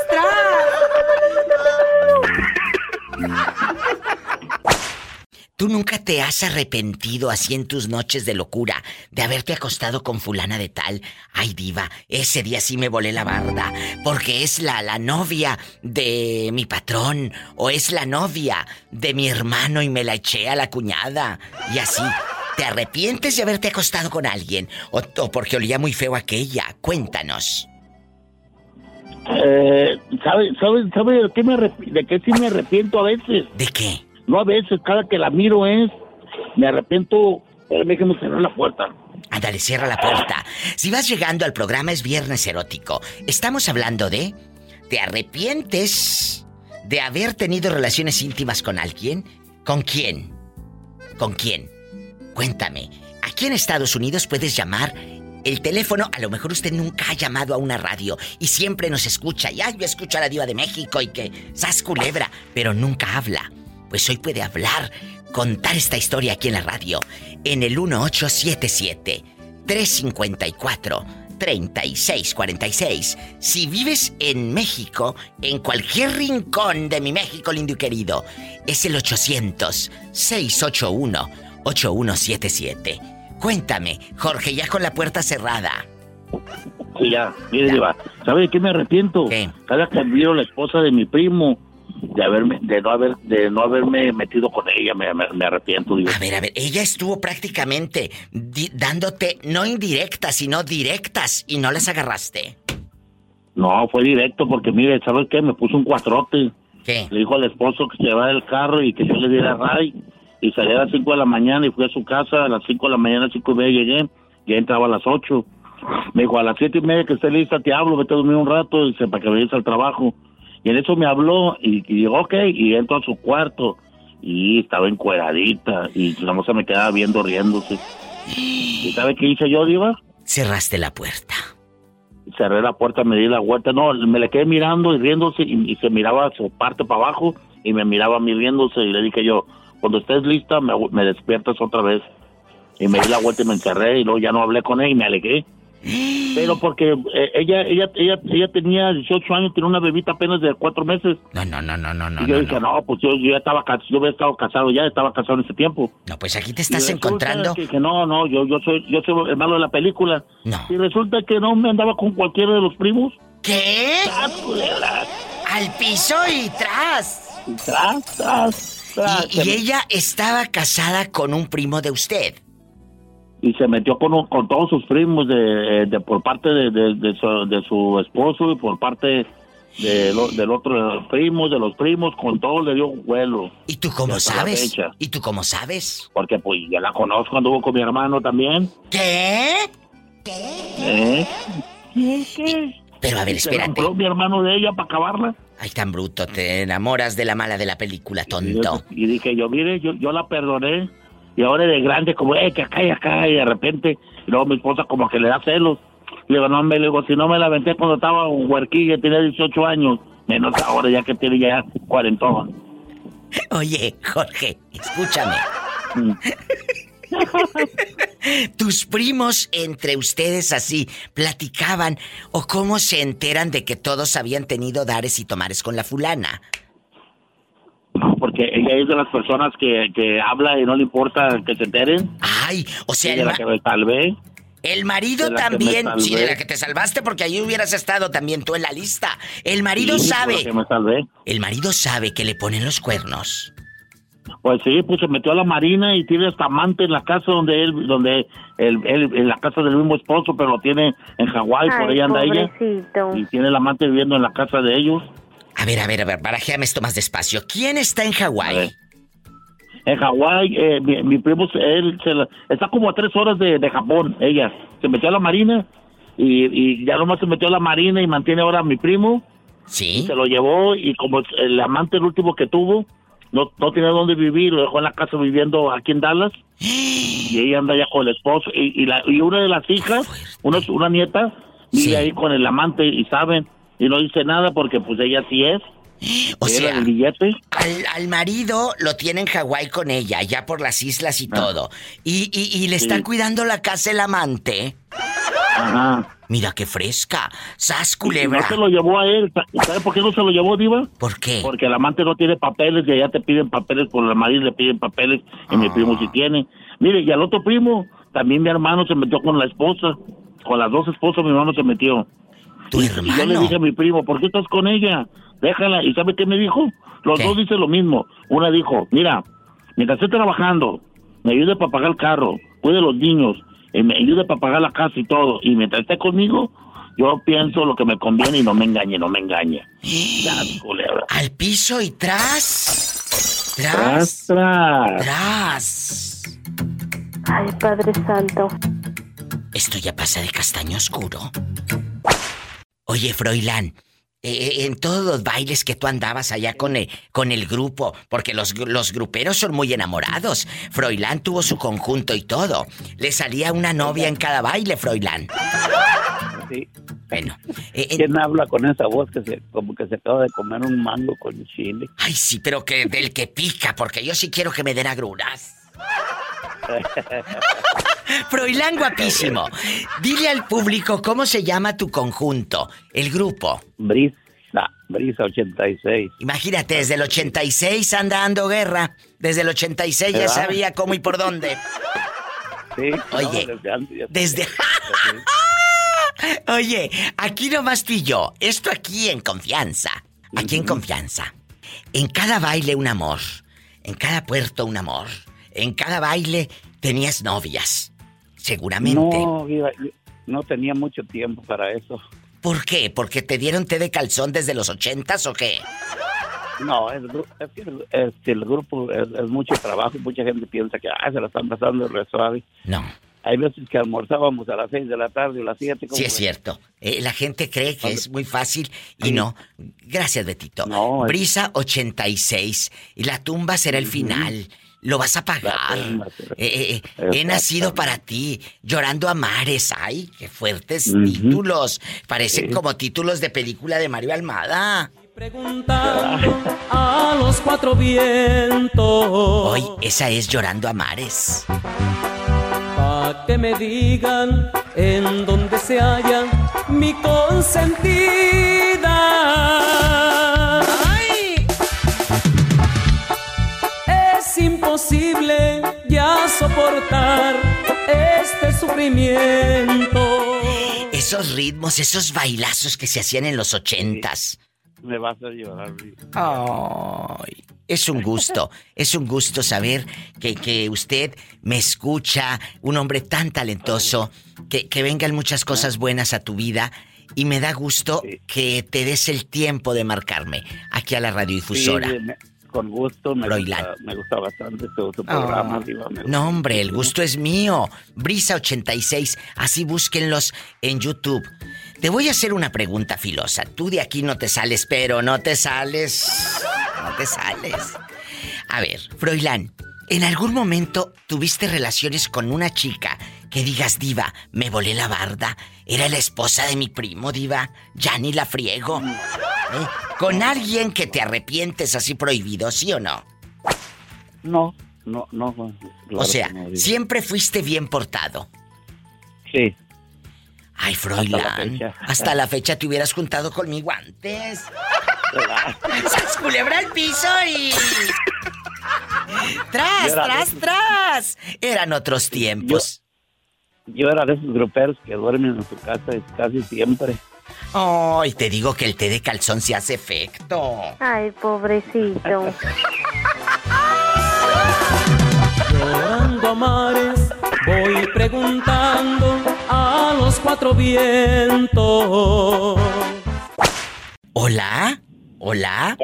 ¿Tú nunca te has arrepentido así en tus noches de locura de haberte acostado con fulana de tal? Ay, diva, ese día sí me volé la barda, porque es la, la novia de mi patrón, o es la novia de mi hermano y me la eché a la cuñada. Y así, ¿te arrepientes de haberte acostado con alguien? ¿O, o porque olía muy feo aquella? Cuéntanos. Eh, ¿sabe, sabe, sabe de qué me arrep- de qué sí me arrepiento a veces? ¿De qué? No a veces, cada que la miro es, me arrepiento, déjeme cerrar la puerta. Ándale, cierra la puerta. Si vas llegando al programa es Viernes Erótico. Estamos hablando de... ¿Te arrepientes de haber tenido relaciones íntimas con alguien? ¿Con quién? ¿Con quién? Cuéntame. Aquí en Estados Unidos puedes llamar el teléfono, a lo mejor usted nunca ha llamado a una radio y siempre nos escucha. Ya yo escucho a la diva de México y que sas culebra, pero nunca habla. Pues hoy puede hablar, contar esta historia aquí en la radio, en el 1877 354 3646. Si vives en México, en cualquier rincón de mi México lindo y querido, es el 800 681 8177. Cuéntame, Jorge, ya con la puerta cerrada. Sí, ya, mire, Diva, ¿sabe de qué me arrepiento? Cada que miro a la esposa de mi primo, de haberme, de no haber, de no haberme metido con ella, me, me- me arrepiento, Diva. A ver, a ver, ella estuvo prácticamente dándote no indirectas, sino directas y no las agarraste. No, fue directo porque mire, ¿sabes qué? Me puso un cuatrote. ¿Qué? Le dijo al esposo que se llevara el carro y que yo le diera ray. Y salí a las 5 de la mañana y fui a su casa a las 5 de la mañana, 5 y media llegué, y entraba a las 8. Me dijo, a las siete y media que esté lista te hablo, vete a dormir un rato, dice, para que vayas al trabajo. Y en eso me habló y, y digo, ok, y entro a su cuarto y estaba encueradita y la se me quedaba viendo riéndose. ¿Y sabe qué hice yo, Diva? Cerraste la puerta. Cerré la puerta, me di la vuelta, no, me le quedé mirando y riéndose y, y se miraba su parte para abajo y me miraba a mí riéndose y le dije yo, cuando estés lista me, me despiertas otra vez. Y me di la vuelta y me encerré y luego ya no hablé con él y me alegué. Pero porque eh, ella, ella, ella, ella tenía 18 años, tenía una bebita apenas de cuatro meses. No, no, no, no, no, no. Y yo no, dije, no, pues yo, yo ya estaba yo había estado casado ya, estaba casado en ese tiempo. No, pues aquí te Y estás encontrando. Que, no, no, yo, yo soy, yo soy el malo de la película. No. Y resulta que no me andaba con cualquiera de los primos. ¿Qué? Al piso y tras. Tras, tras, Y, y ella estaba casada con un primo de usted. y se metió con, con todos sus primos de, de por parte de, de- de su, de su esposo y por parte de lo- del otro primo, de los primos, con todo le dio un vuelo. ¿Y tú cómo sabes? ¿Y tú cómo sabes? Porque pues ya la conozco, anduvo con mi hermano también. ¿Qué? ¿Eh? Pero a ver, espérate. compró mi hermano de ella para acabarla. Ay, tan bruto, te enamoras de la mala de la película, tonto. Y dije yo, mire, yo, yo la perdoné. Y ahora de grande, como, eh, que acá y acá, y de repente, y luego mi esposa como que le da celos. Le digo, no, me le digo, si no me la aventé cuando estaba un huerquilla, tenía 18 años, menos ahora ya que tiene ya 40. Oye, Jorge, escúchame. Mm. ¿Tus primos entre ustedes así platicaban o cómo se enteran de que todos habían tenido dares y tomares con la fulana? Porque ella es de las personas que, que habla y no le importa que se enteren. Ay, o sea, de el, la que me salvé. el marido también, sí, de la que te salvaste porque allí hubieras estado también tú en la lista. El marido Sí, sabe, que me salvé. el marido sabe que le ponen los cuernos. Pues sí, pues se metió a la marina y tiene hasta amante en la casa donde él, donde él, él- en la casa del mismo esposo, pero lo tiene en Hawái, por ahí anda ella. Y tiene el amante viviendo en la casa de ellos. A ver, a ver, a ver, barajéame esto más despacio. ¿Quién está en Hawái? En Hawái, eh, mi, mi primo, él se la- está como a tres horas de, de Japón, ella. Se metió a la marina y, y ya nomás se metió a la marina y mantiene ahora a mi primo. Sí. Se lo llevó y como el amante el último que tuvo, no, no tenía dónde vivir, lo dejó en la casa viviendo aquí en Dallas. Y ella anda ya con el esposo. Y, y, la, y una de las hijas, una, una nieta, vive ahí con el amante y saben. Y no dice nada porque pues ella sí es. O sea, el billete. Al, al marido lo tiene en Hawái con ella, ya por las islas y todo. Y, y- y le está Ah. Sí. cuidando la casa el amante. Ajá. Mira qué fresca. Sas culebra. No se lo llevó a él. ¿Sabe por qué no se lo llevó, Diva? ¿Por qué? Porque el amante no tiene papeles y allá te piden papeles, por la marido le piden papeles y mi primo sí tiene. Mire, y al otro primo, también mi hermano se metió con la esposa. Con las dos esposas mi hermano se metió. ¿Tu y, y yo le dije a mi primo, ¿por qué estás con ella? Déjala. ¿Y sabe qué me dijo? Los dos dicen lo mismo. Una dijo, mira, mientras esté trabajando, me ayude para pagar el carro, cuide a los niños, y me ayude para pagar la casa y todo. Y mientras esté conmigo, yo pienso lo que me conviene y no me engañe, no me engañe. Culebra. Al piso y tras. Tras, Tras. tras. Tras. Ay, Padre Santo. Esto ya pasa de castaño oscuro. Oye, Froilán, eh, eh, en todos los bailes que tú andabas allá con el, con el grupo, porque los, los gruperos son muy enamorados. Froilán tuvo su conjunto y todo. Le salía una novia en cada baile, Froilán. Sí. Bueno. eh, ¿Quién habla con esa voz que se, como que se acaba de comer un mango con chile? Ay, sí, pero que del que pica, porque yo sí quiero que me den agruras. Froilán guapísimo. Dile al público cómo se llama tu conjunto, el grupo. Brisa, Brisa 86. Imagínate, desde el 86 anda dando guerra. Desde el 86 ya sabía cómo y por dónde. Sí, Oye, no, desde antes ya- Desde... Oye, aquí nomás tú y yo. Esto aquí en confianza. Aquí en confianza. En cada baile un amor. En cada puerto un amor. En cada baile tenías novias. Seguramente. No, Viva, no tenía mucho tiempo para eso. ¿Por qué? ¿Porque te dieron té de calzón desde los ochentas o qué? No, es, es que el, es que el grupo es, es mucho trabajo. Mucha gente piensa que ah, se la están pasando re suave. No. Hay veces que almorzábamos a las seis de la tarde o las siete. ¿cómo Sí, es cierto. Eh, la gente cree que es muy fácil y no. Gracias, Betito. No, Brisa 86. Y la tumba será el final. Lo vas a pagar. será- Eh, eh, eh, he nacido para ti. Llorando a mares. Ay, qué fuertes títulos. Parecen como títulos de película de Mario Almada. Preguntando a los cuatro vientos. Hoy, esa es Llorando a mares. Pa' que me digan en dónde se halla mi consentida. Es imposible ya soportar este sufrimiento. Esos ritmos, esos bailazos que se hacían en los ochentas. Me vas a llorar. Ay, es un gusto, es un gusto saber que, que usted me escucha, un hombre tan talentoso, que, que vengan muchas cosas buenas a tu vida y me da gusto que te des el tiempo de marcarme aquí a la radiodifusora. Sí, me- con gusto, me gusta, me gusta bastante tu, tu programa. Ah. Diva, No, hombre, el gusto es mío. Brisa86, así búsquenlos en YouTube. Te voy a hacer una pregunta filosa. Tú de aquí no te sales, pero no te sales. No te sales. A ver, Froilán, ¿en algún momento tuviste relaciones con una chica que digas, diva, me volé la barda? Era la esposa de mi primo, diva. Ya ni la friego. ¿Eh? Con alguien que te arrepientes así prohibido, ¿sí o no? No, no, no. Claro o sea, no, siempre fuiste bien portado. Sí. Ay, Hasta la Froilán. fecha. Hasta la fecha te hubieras juntado conmigo antes. ¡Sas culebra al piso y. ¡Tras, Yo tras, tras! Eran otros tiempos. Yo era de esos gruperos que duermen en su casa casi siempre. Ay, te digo que el té de calzón se hace efecto. Ay, pobrecito. Llorando a mares, voy preguntando a los cuatro vientos. ¿Hola? ¿Hola?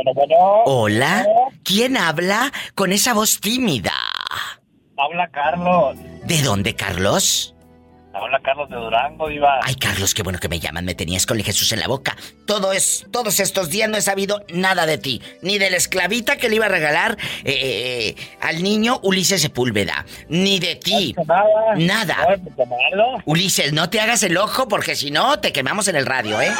¿Hola? ¿Quién habla con esa voz tímida? Habla Carlos. ¿De dónde, Carlos? Habla Carlos de Durango, Diva. Ay, Carlos, qué bueno que me llaman. Me tenías con el Jesús en la boca. Todo es, todos estos días no he sabido nada de ti. Ni de la esclavita que le iba a regalar eh, eh, al niño Ulises Sepúlveda. Ni de ti. Nada. Ulises, no te hagas el ojo porque si no te quemamos en el radio, ¿eh?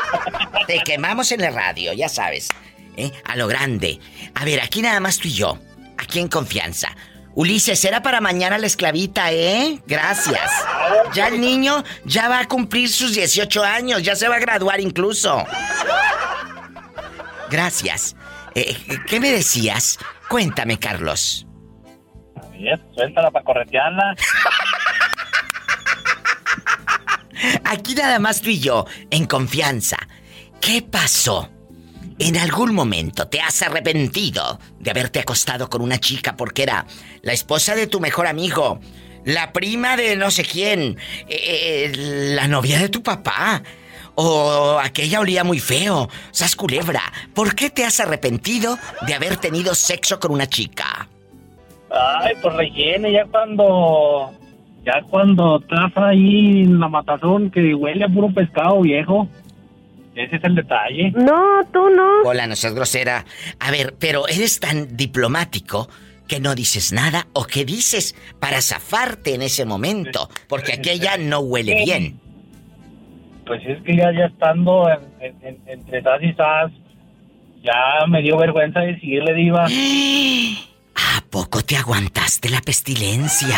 te quemamos en el radio, ya sabes. ¿eh? A lo grande. A ver, aquí nada más tú y yo. Aquí en confianza. Ulises, era para mañana la esclavita, ¿eh? Gracias. Ya el niño ya va a cumplir sus 18 años, ya se va a graduar incluso. Gracias. Eh, ¿Qué me decías? Cuéntame, Carlos. Bien, suéltala para corretearla. Aquí nada más tú y yo, en confianza. ¿Qué pasó? ¿En algún momento te has arrepentido de haberte acostado con una chica porque era la esposa de tu mejor amigo, la prima de no sé quién, eh, eh, la novia de tu papá? O aquella olía muy feo. Sas culebra, ¿por qué te has arrepentido de haber tenido sexo con una chica? Ay, pues rellene ya cuando... Ya cuando estás ahí en la matazón que huele a puro pescado viejo. Ese es el detalle. No, tú no. Hola, no seas grosera. A ver, pero eres tan diplomático que no dices nada o que dices para zafarte en ese momento, porque aquella no huele bien. Pues es que ya, ya estando en- en- en- entre sas y sas, ya me dio vergüenza decirle, diva. ¿A poco te aguantaste la pestilencia?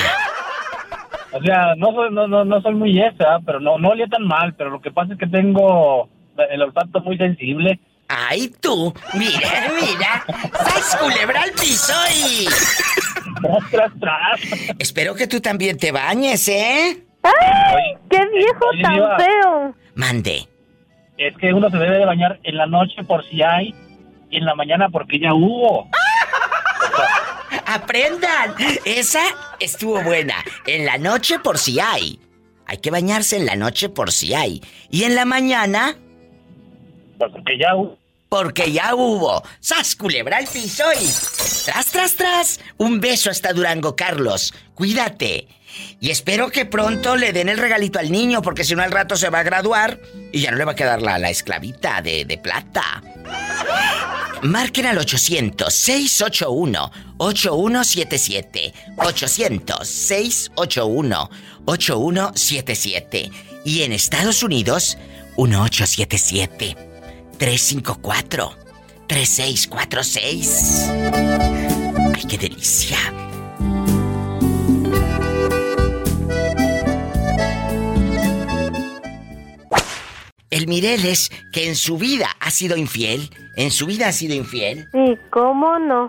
O sea, no soy, no, no, no soy muy esa, pero no, no olía tan mal, pero lo que pasa es que tengo el olfato muy sensible. ¡Ay, tú! Mira, mira. ¡Sas culebra al piso y... Tras, tras, tras. Espero que tú también te bañes, ¿eh? ¡Ay! ¡Qué viejo Oye, tan Diva. feo! Mande. Es que uno se debe de bañar en la noche por si hay y en la mañana porque ya hubo. ¡Aprendan! Esa estuvo buena. En la noche por si hay. Hay que bañarse en la noche por si hay. ¿Y en la mañana? Porque ya hubo. ¡Sas, culebra el piso. Tras, tras, tras. Un beso hasta Durango, Carlos. Cuídate. Y espero que pronto le den el regalito al niño, porque si no al rato se va a graduar y ya no le va a quedar la, la esclavita de, de plata. Marquen al 800-681-8177. 800-681-8177. Y en Estados Unidos, 1877-354-3646. ¡Ay, qué delicia! El Mireles, que en su vida ha sido infiel, en su vida ha sido infiel, Sí, ¿cómo no?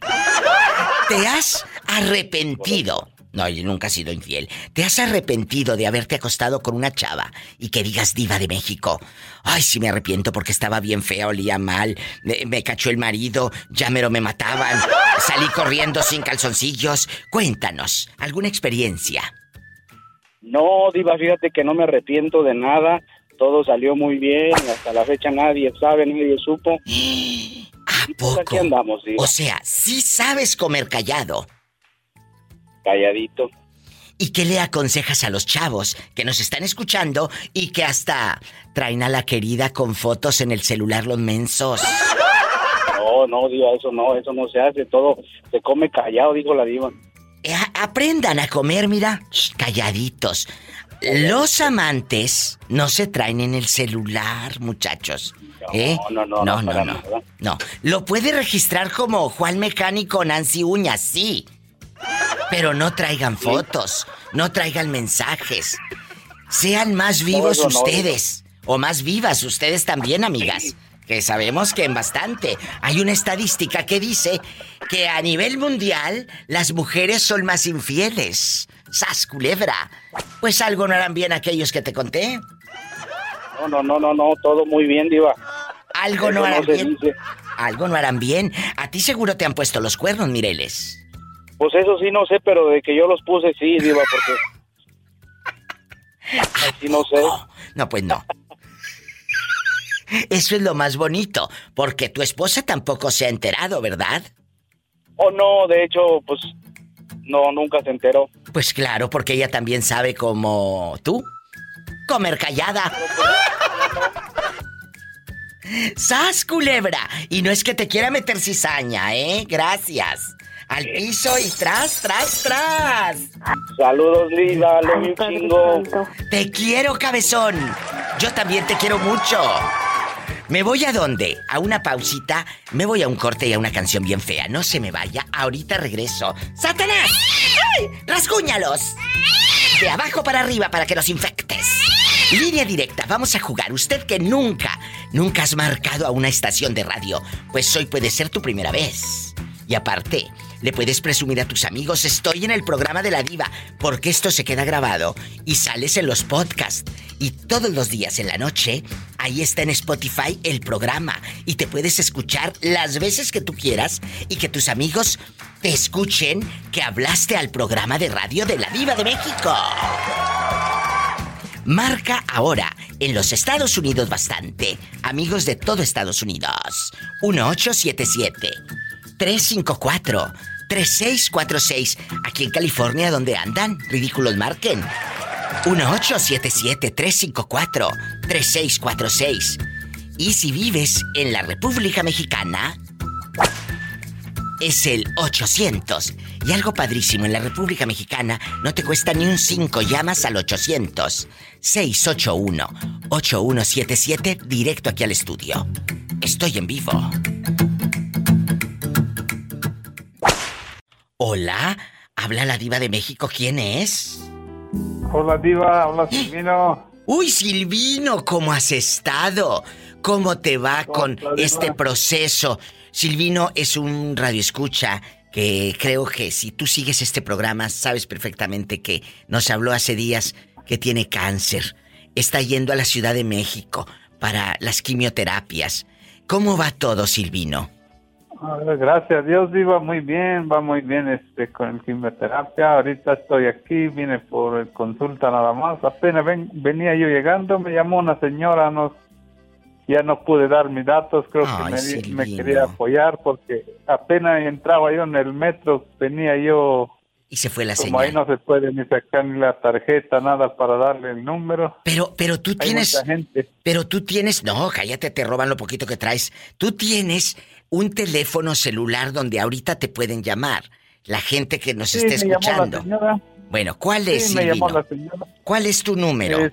¿te has arrepentido? No, yo nunca he sido infiel. ¿Te has arrepentido de haberte acostado con una chava y que digas diva de México? Ay, sí me arrepiento porque estaba bien fea, olía mal, me, me cachó el marido, ya mero me mataban, salí corriendo sin calzoncillos. Cuéntanos, ¿alguna experiencia? No, Diva, fíjate que no me arrepiento de nada. Todo salió muy bien. Hasta la fecha nadie sabe, nadie supo. ¿A poco? aquí andamos, Diva. O sea, sí sabes comer callado. Calladito. ¿Y qué le aconsejas a los chavos que nos están escuchando y que hasta traen a la querida con fotos en el celular los mensos? No, no, Diva, eso no, eso no se hace. Todo se come callado, dijo la Diva. Eh, aprendan a comer, mira, calladitos. Los amantes no se traen en el celular, muchachos. ¿Eh? no, no, no, no, no, no. No, lo puede registrar como Juan Mecánico Nancy Uñas, sí. Pero no traigan fotos, no traigan mensajes. Sean más vivos no, ustedes. O más vivas ustedes también, amigas. Que sabemos que en bastante. Hay una estadística que dice que a nivel mundial las mujeres son más infieles. ¡Sas, culebra! Pues algo no harán bien aquellos que te conté. No, no, no, no, no, todo muy bien, Diva. Algo no harán bien. dice. Algo no harán bien. A ti seguro te han puesto los cuernos, Mireles. Pues eso sí no sé, pero de que yo los puse sí, Diva, porque... Así no sé. No, pues no. Eso es lo más bonito, porque tu esposa tampoco se ha enterado, ¿verdad? Oh, no, de hecho, pues... No, nunca se enteró. Pues claro, porque ella también sabe como tú. Comer callada. ¡Sas, culebra! Y no es que te quiera meter cizaña, ¿eh? Gracias. Al piso y tras, tras, tras. Saludos, Lida, le un chingo. Te quiero, cabezón. Yo también te quiero mucho. ¿Me voy a dónde? A una pausita. Me voy a un corte y a una canción bien fea. No se me vaya. Ahorita regreso. ¡Satanás! ¡Ay! ¡Rasguñalos! De abajo para arriba para que los infectes. Línea directa, vamos a jugar. Usted que nunca, nunca has marcado a una estación de radio, pues hoy puede ser tu primera vez. Y aparte, le puedes presumir a tus amigos, estoy en el programa de la diva, porque esto se queda grabado y sales en los podcasts. Y todos los días en la noche, ahí está en Spotify el programa y te puedes escuchar las veces que tú quieras y que tus amigos te escuchen que hablaste al programa de radio de la diva de México. Marca ahora en los Estados Unidos bastante. Amigos de todo Estados Unidos. 1877 354 3646. Aquí en California, ¿dónde andan? Ridículos marquen. 1877 354 3646. Y si vives en la República Mexicana, es el 800. Y algo padrísimo, en la República Mexicana no te cuesta ni un 5, llamas al 800 681 8177 directo aquí al estudio. Estoy en vivo. Hola, habla la diva de México, ¿quién es? Hola Diva, hola Silvino. Uy, Silvino, ¿cómo has estado? ¿Cómo te va con este proceso? Silvino es un radioescucha que creo que si tú sigues este programa sabes perfectamente que nos habló hace días que tiene cáncer. Está yendo a la Ciudad de México para las quimioterapias. ¿Cómo va todo, Silvino? A ver, Gracias a Dios Diva, muy bien, va muy bien este con el quimioterapia. Ahorita estoy aquí, vine por consulta nada más. Apenas ven- venía yo llegando, me llamó una señora, no ya no pude dar mis datos, creo Ay, que me, me quería apoyar porque apenas entraba yo en el metro, tenía yo... Y se fue la Como ahí no se puede ni sacar ni la tarjeta, nada para darle el número. Pero, pero tú Hay tienes... mucha gente. Pero tú tienes... No, cállate, te roban lo poquito que traes. Tú tienes un teléfono celular donde ahorita te pueden llamar. La gente que nos Sí, la escuchando. Bueno, ¿cuál es. ¿Cuál es tu número? Es-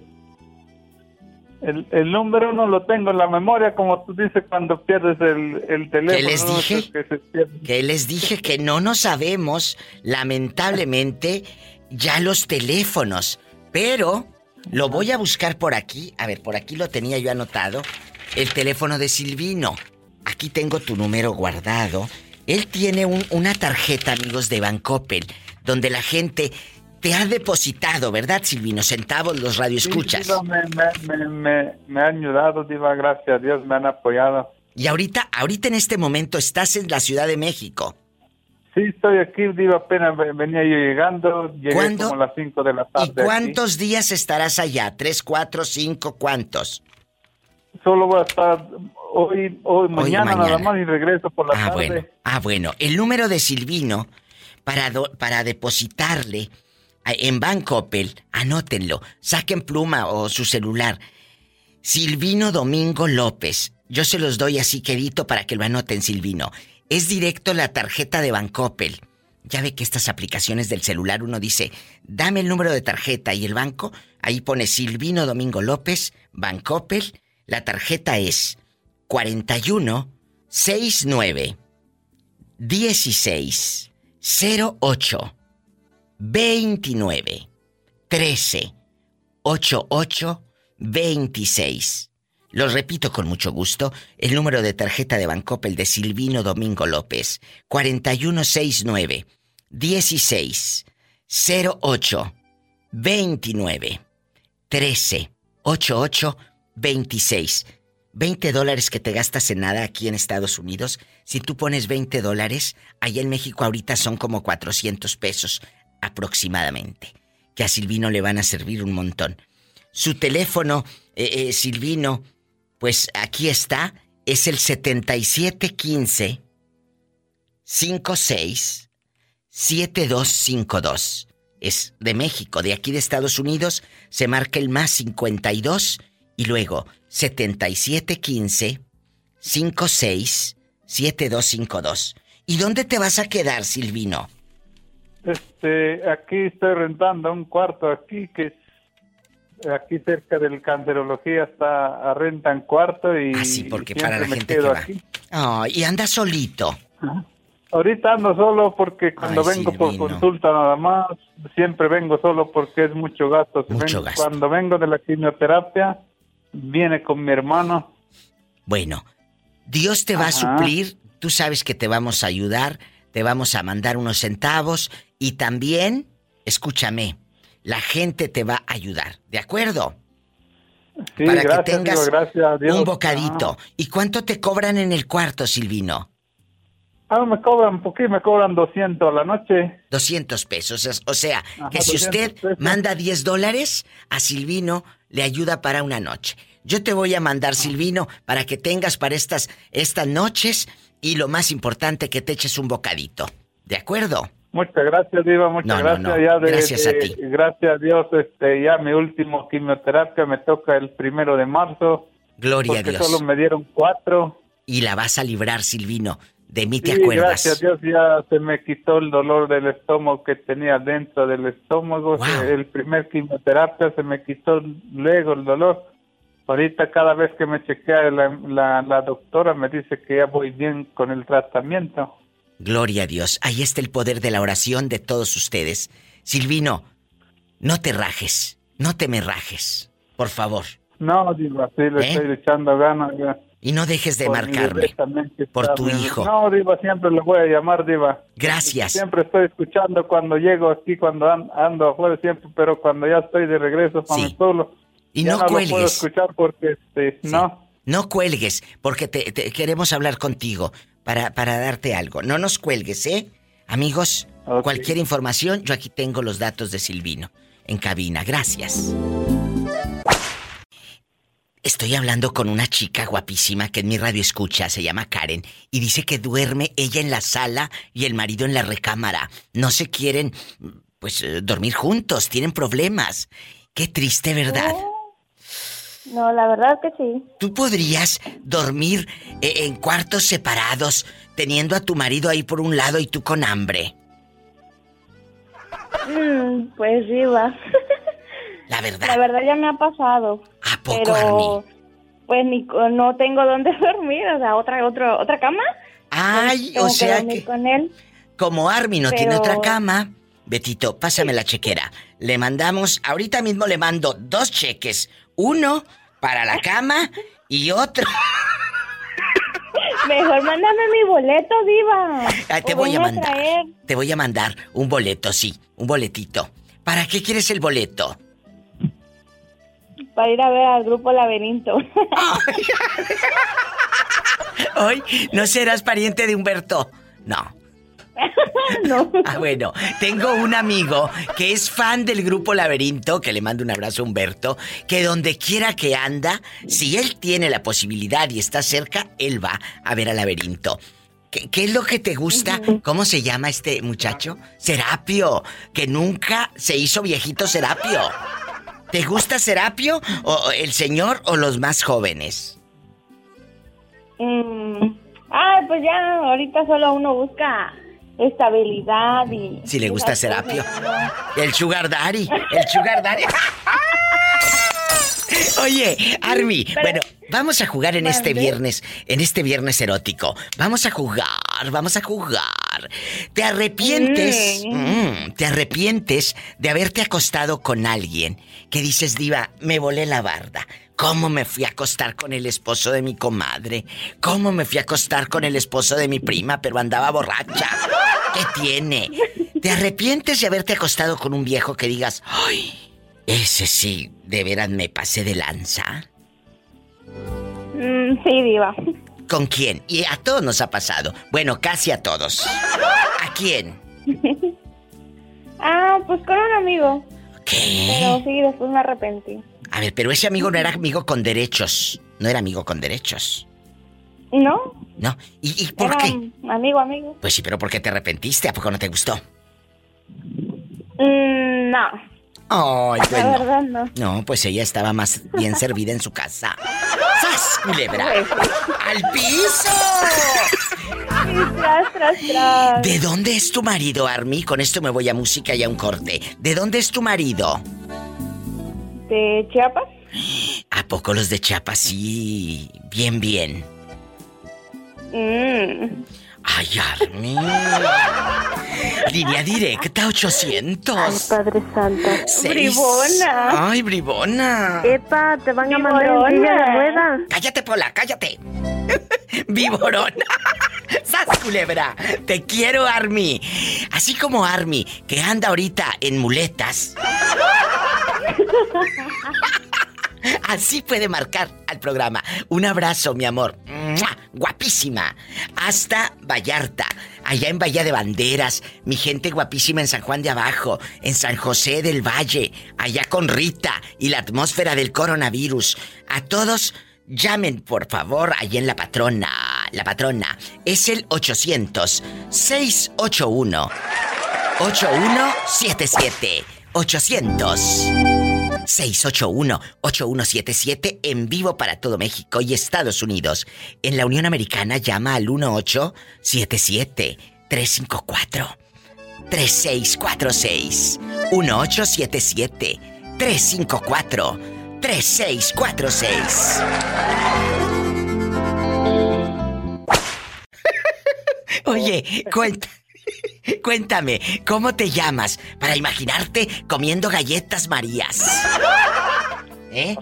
el, el número no lo tengo en la memoria, como tú dices cuando pierdes el, el teléfono. ¿Qué les ¿no? dije? Que. Que les dije que no nos sabemos, lamentablemente, ya los teléfonos. Pero lo voy a buscar por aquí. A ver, por aquí lo tenía yo anotado. El teléfono de Silvino. Aquí tengo tu número guardado. Él tiene un- una tarjeta, amigos, de Bancoppel, donde la gente te ha depositado, ¿verdad, Silvino? Centavos los radioescuchas. Sí, Diva, me, me, me, me, han ayudado, Diva, gracias a Dios, me han apoyado. Y ahorita, ahorita en este momento estás en la Ciudad de México. Sí, estoy aquí, Diva, apenas ve- venía yo llegando, llegué ¿Cuándo? como a las 5 de la tarde. ¿Y aquí. cuántos días estarás allá? ¿Tres, cuatro, cinco, cuántos? Solo voy a estar hoy, hoy, mañana, nada mañana. más y regreso por la Ah, tarde. bueno. Ah, bueno. El número de Silvino para, do- para depositarle a- en Bancoppel, anótenlo. Saquen pluma o su celular. Silvino Domingo López. Yo se los doy así quedito para que lo anoten, Silvino. Es directo la tarjeta de Bancoppel. Ya ve que estas aplicaciones del celular uno dice, dame el número de tarjeta y el banco, ahí pone Silvino Domingo López, Bancoppel, la tarjeta es 41 69 16 08 29 13 88 26. Los repito con mucho gusto, el número de tarjeta de Bancoppel de Silvino Domingo López, 4169 16 08 29 13 88 26. 20 dólares que te gastas en nada aquí en Estados Unidos. Si tú pones 20 dólares, allá en México ahorita son como 400 pesos aproximadamente. Que a Silvino le van a servir un montón. Su teléfono, eh, eh, Silvino, pues aquí está, es el 7715 56 7252. Es de México, de aquí de Estados Unidos, se marca el más 52 y luego 7715 56 7252. ¿Y dónde te vas a quedar, Silvino? Este, aquí estoy rentando un cuarto aquí que es aquí cerca del cancerología está a rentan cuarto y Ah, sí, porque para la gente que va. aquí. Oh, y anda solito. Ahorita ando solo porque cuando Ay, vengo por consulta nada más, siempre vengo solo porque es mucho gasto. Si Mucho vengo- gasto. Cuando vengo de la quimioterapia, viene con mi hermano. Bueno, Dios te va a suplir, tú sabes que te vamos a ayudar, te vamos a mandar unos centavos y también, escúchame, la gente te va a ayudar, ¿de acuerdo? Sí, Para gracias, que tengas gracias Dios. un bocadito. ¿Y cuánto te cobran en el cuarto, Silvino? Ah, me cobran poquito, me cobran 200 a la noche. 200 pesos. es- O sea, Ajá, que si 200 usted pesos. manda 10 dólares, a Silvino le ayuda para una noche. Yo te voy a mandar, Silvino, para que tengas para estas, estas noches y lo más importante, que te eches un bocadito. ¿De acuerdo? Muchas gracias, Diva, muchas No, no, gracias. no, Ya de- gracias a de- ti. Gracias a Dios, este, ya mi último quimioterapia me toca el primero de marzo. Gloria a Dios. solo me dieron cuatro. Y la vas a librar, Silvino. De mí te Sí, acuerdas. gracias a Dios ya se me quitó el dolor del estómago que tenía dentro del estómago. El primer quimioterapia se me quitó luego el dolor. Ahorita cada vez que me chequea la, la, la doctora me dice que ya voy bien con el tratamiento. Gloria a Dios. Ahí está el poder de la oración de todos ustedes. Silvino, no te rajes. No te me rajes. Por favor. No, Diva, sí le ¿Eh? estoy echando ganas. ya. Y no dejes de Por marcarme. que por está tu hijo. No, Diva, siempre lo voy a llamar, Diva. Gracias. Siempre estoy escuchando cuando llego aquí, cuando an- ando afuera, siempre, pero cuando ya estoy de regreso para Sí. mi pueblo, Y ya no no lo puedo cuelgues. escuchar porque, este, no. No cuelgues, porque te, te- queremos hablar contigo para, para darte algo. No nos cuelgues, ¿eh? Amigos, cualquier información, yo aquí tengo los datos de Silvino en cabina. Gracias. Estoy hablando con una chica guapísima que en mi radio escucha, se llama Karen, y dice que duerme ella en la sala y el marido en la recámara. No se quieren, pues, eh, dormir juntos, tienen problemas. Qué triste, ¿verdad? No, la verdad que sí. ¿Tú podrías dormir eh, en cuartos separados, teniendo a tu marido ahí por un lado y tú con hambre? Mm, pues sí, va. La verdad. La verdad ya me ha pasado. ¿A poco, pero? Pues ni, no tengo dónde dormir, o sea, otra, otro, otra cama. Ay, Tengo o sea que con él. como Army no tiene otra cama, Betito, pásame la chequera. Le mandamos, ahorita mismo le mando dos cheques. Uno para la cama y otro. Mejor mándame mi boleto, diva. Ah, te O voy a mandar. Te voy a mandar un boleto, sí, un boletito. ¿Para qué quieres el boleto? Para ir a ver al grupo Laberinto. Hoy no serás pariente de Humberto. No. no. Ah, bueno, tengo un amigo que es fan del grupo Laberinto, que le mando un abrazo a Humberto, que donde quiera que anda, si él tiene la posibilidad y está cerca, él va a ver a Laberinto. ¿Qué, qué es lo que te gusta? ¿Cómo se llama este muchacho? Serapio, que nunca se hizo viejito Serapio. ¿Te gusta Serapio o el señor o los más jóvenes? Mm, Ah, pues ya, ahorita solo uno busca estabilidad y... Si le gusta Serapio. El Sugar Daddy. El Sugar Daddy. Oye, Army, bueno, vamos a jugar en este viernes, en este viernes erótico. Vamos a jugar, vamos a jugar. ¿Te arrepientes? Mm. ¿Te arrepientes de haberte acostado con alguien que dices, diva, me volé la barda? ¿Cómo me fui a acostar con el esposo de mi comadre? ¿Cómo me fui a acostar con el esposo de mi prima, pero andaba borracha? ¿Qué tiene? ¿Te arrepientes de haberte acostado con un viejo que digas, ay, ese sí, de veras me pasé de lanza? Mm, sí, diva. ¿Con quién? Y a todos nos ha pasado. Bueno, casi a todos. ¿A quién? Ah, pues con un amigo. ¿Qué? Pero sí, después me arrepentí. A ver, pero ese amigo no era amigo con derechos. No era amigo con derechos. ¿No? ¿No? ¿Y, y por Era qué? amigo, amigo. Pues sí, pero ¿por qué te arrepentiste? ¿A poco no te gustó? Mm, no, Ay, la bueno. verdad no. No, pues ella estaba más bien servida en su casa. ¡Sas, culebra! ¡Al piso! Tras, tras, tras. ¿De dónde es tu marido, Army? Con esto me voy a música y a un corte. ¿De dónde es tu marido? ¿De Chiapas? ¿A poco los de Chiapas sí? Bien, bien. Mm. Ay, Army. Línea directa 800. Padre Santo. Seis. Bribona. Ay, bribona. Epa, te van a mandar en silla de ruedas. Cállate, Pola, cállate. Viborón. ¡Sas, culebra! Te quiero, Army. Así como Army, que anda ahorita en muletas. Así puede marcar al programa. Un abrazo, mi amor. Guapísima. Hasta Vallarta. Allá en Bahía de Banderas. Mi gente guapísima en San Juan de Abajo. En San José del Valle. Allá con Rita. Y la atmósfera del coronavirus. A todos, llamen por favor. Allá en La Patrona. La Patrona. Es el 800-681. 8177. 800. 681-8177 en vivo para todo México y Estados Unidos. En la Unión Americana llama al 1877-354-3646. 1877-354-3646. Oye, cuenta. Cuéntame, ¿cómo te llamas para imaginarte comiendo galletas Marías? ¿Eh?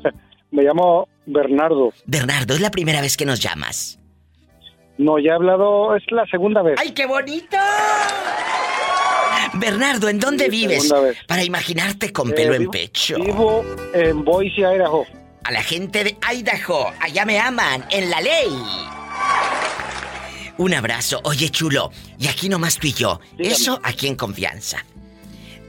Me llamo Bernardo. Bernardo, es la primera vez que nos llamas. No, ya he hablado, es la segunda vez. ¡Ay, qué bonito! Bernardo, ¿en dónde Sí, vives? vez. Para imaginarte con Eh, pelo en pecho. Vivo en Boise, Idaho. A la gente de Idaho, allá me aman, en la ley. Un abrazo. Oye, chulo, y aquí nomás tú y yo. Eso aquí en confianza.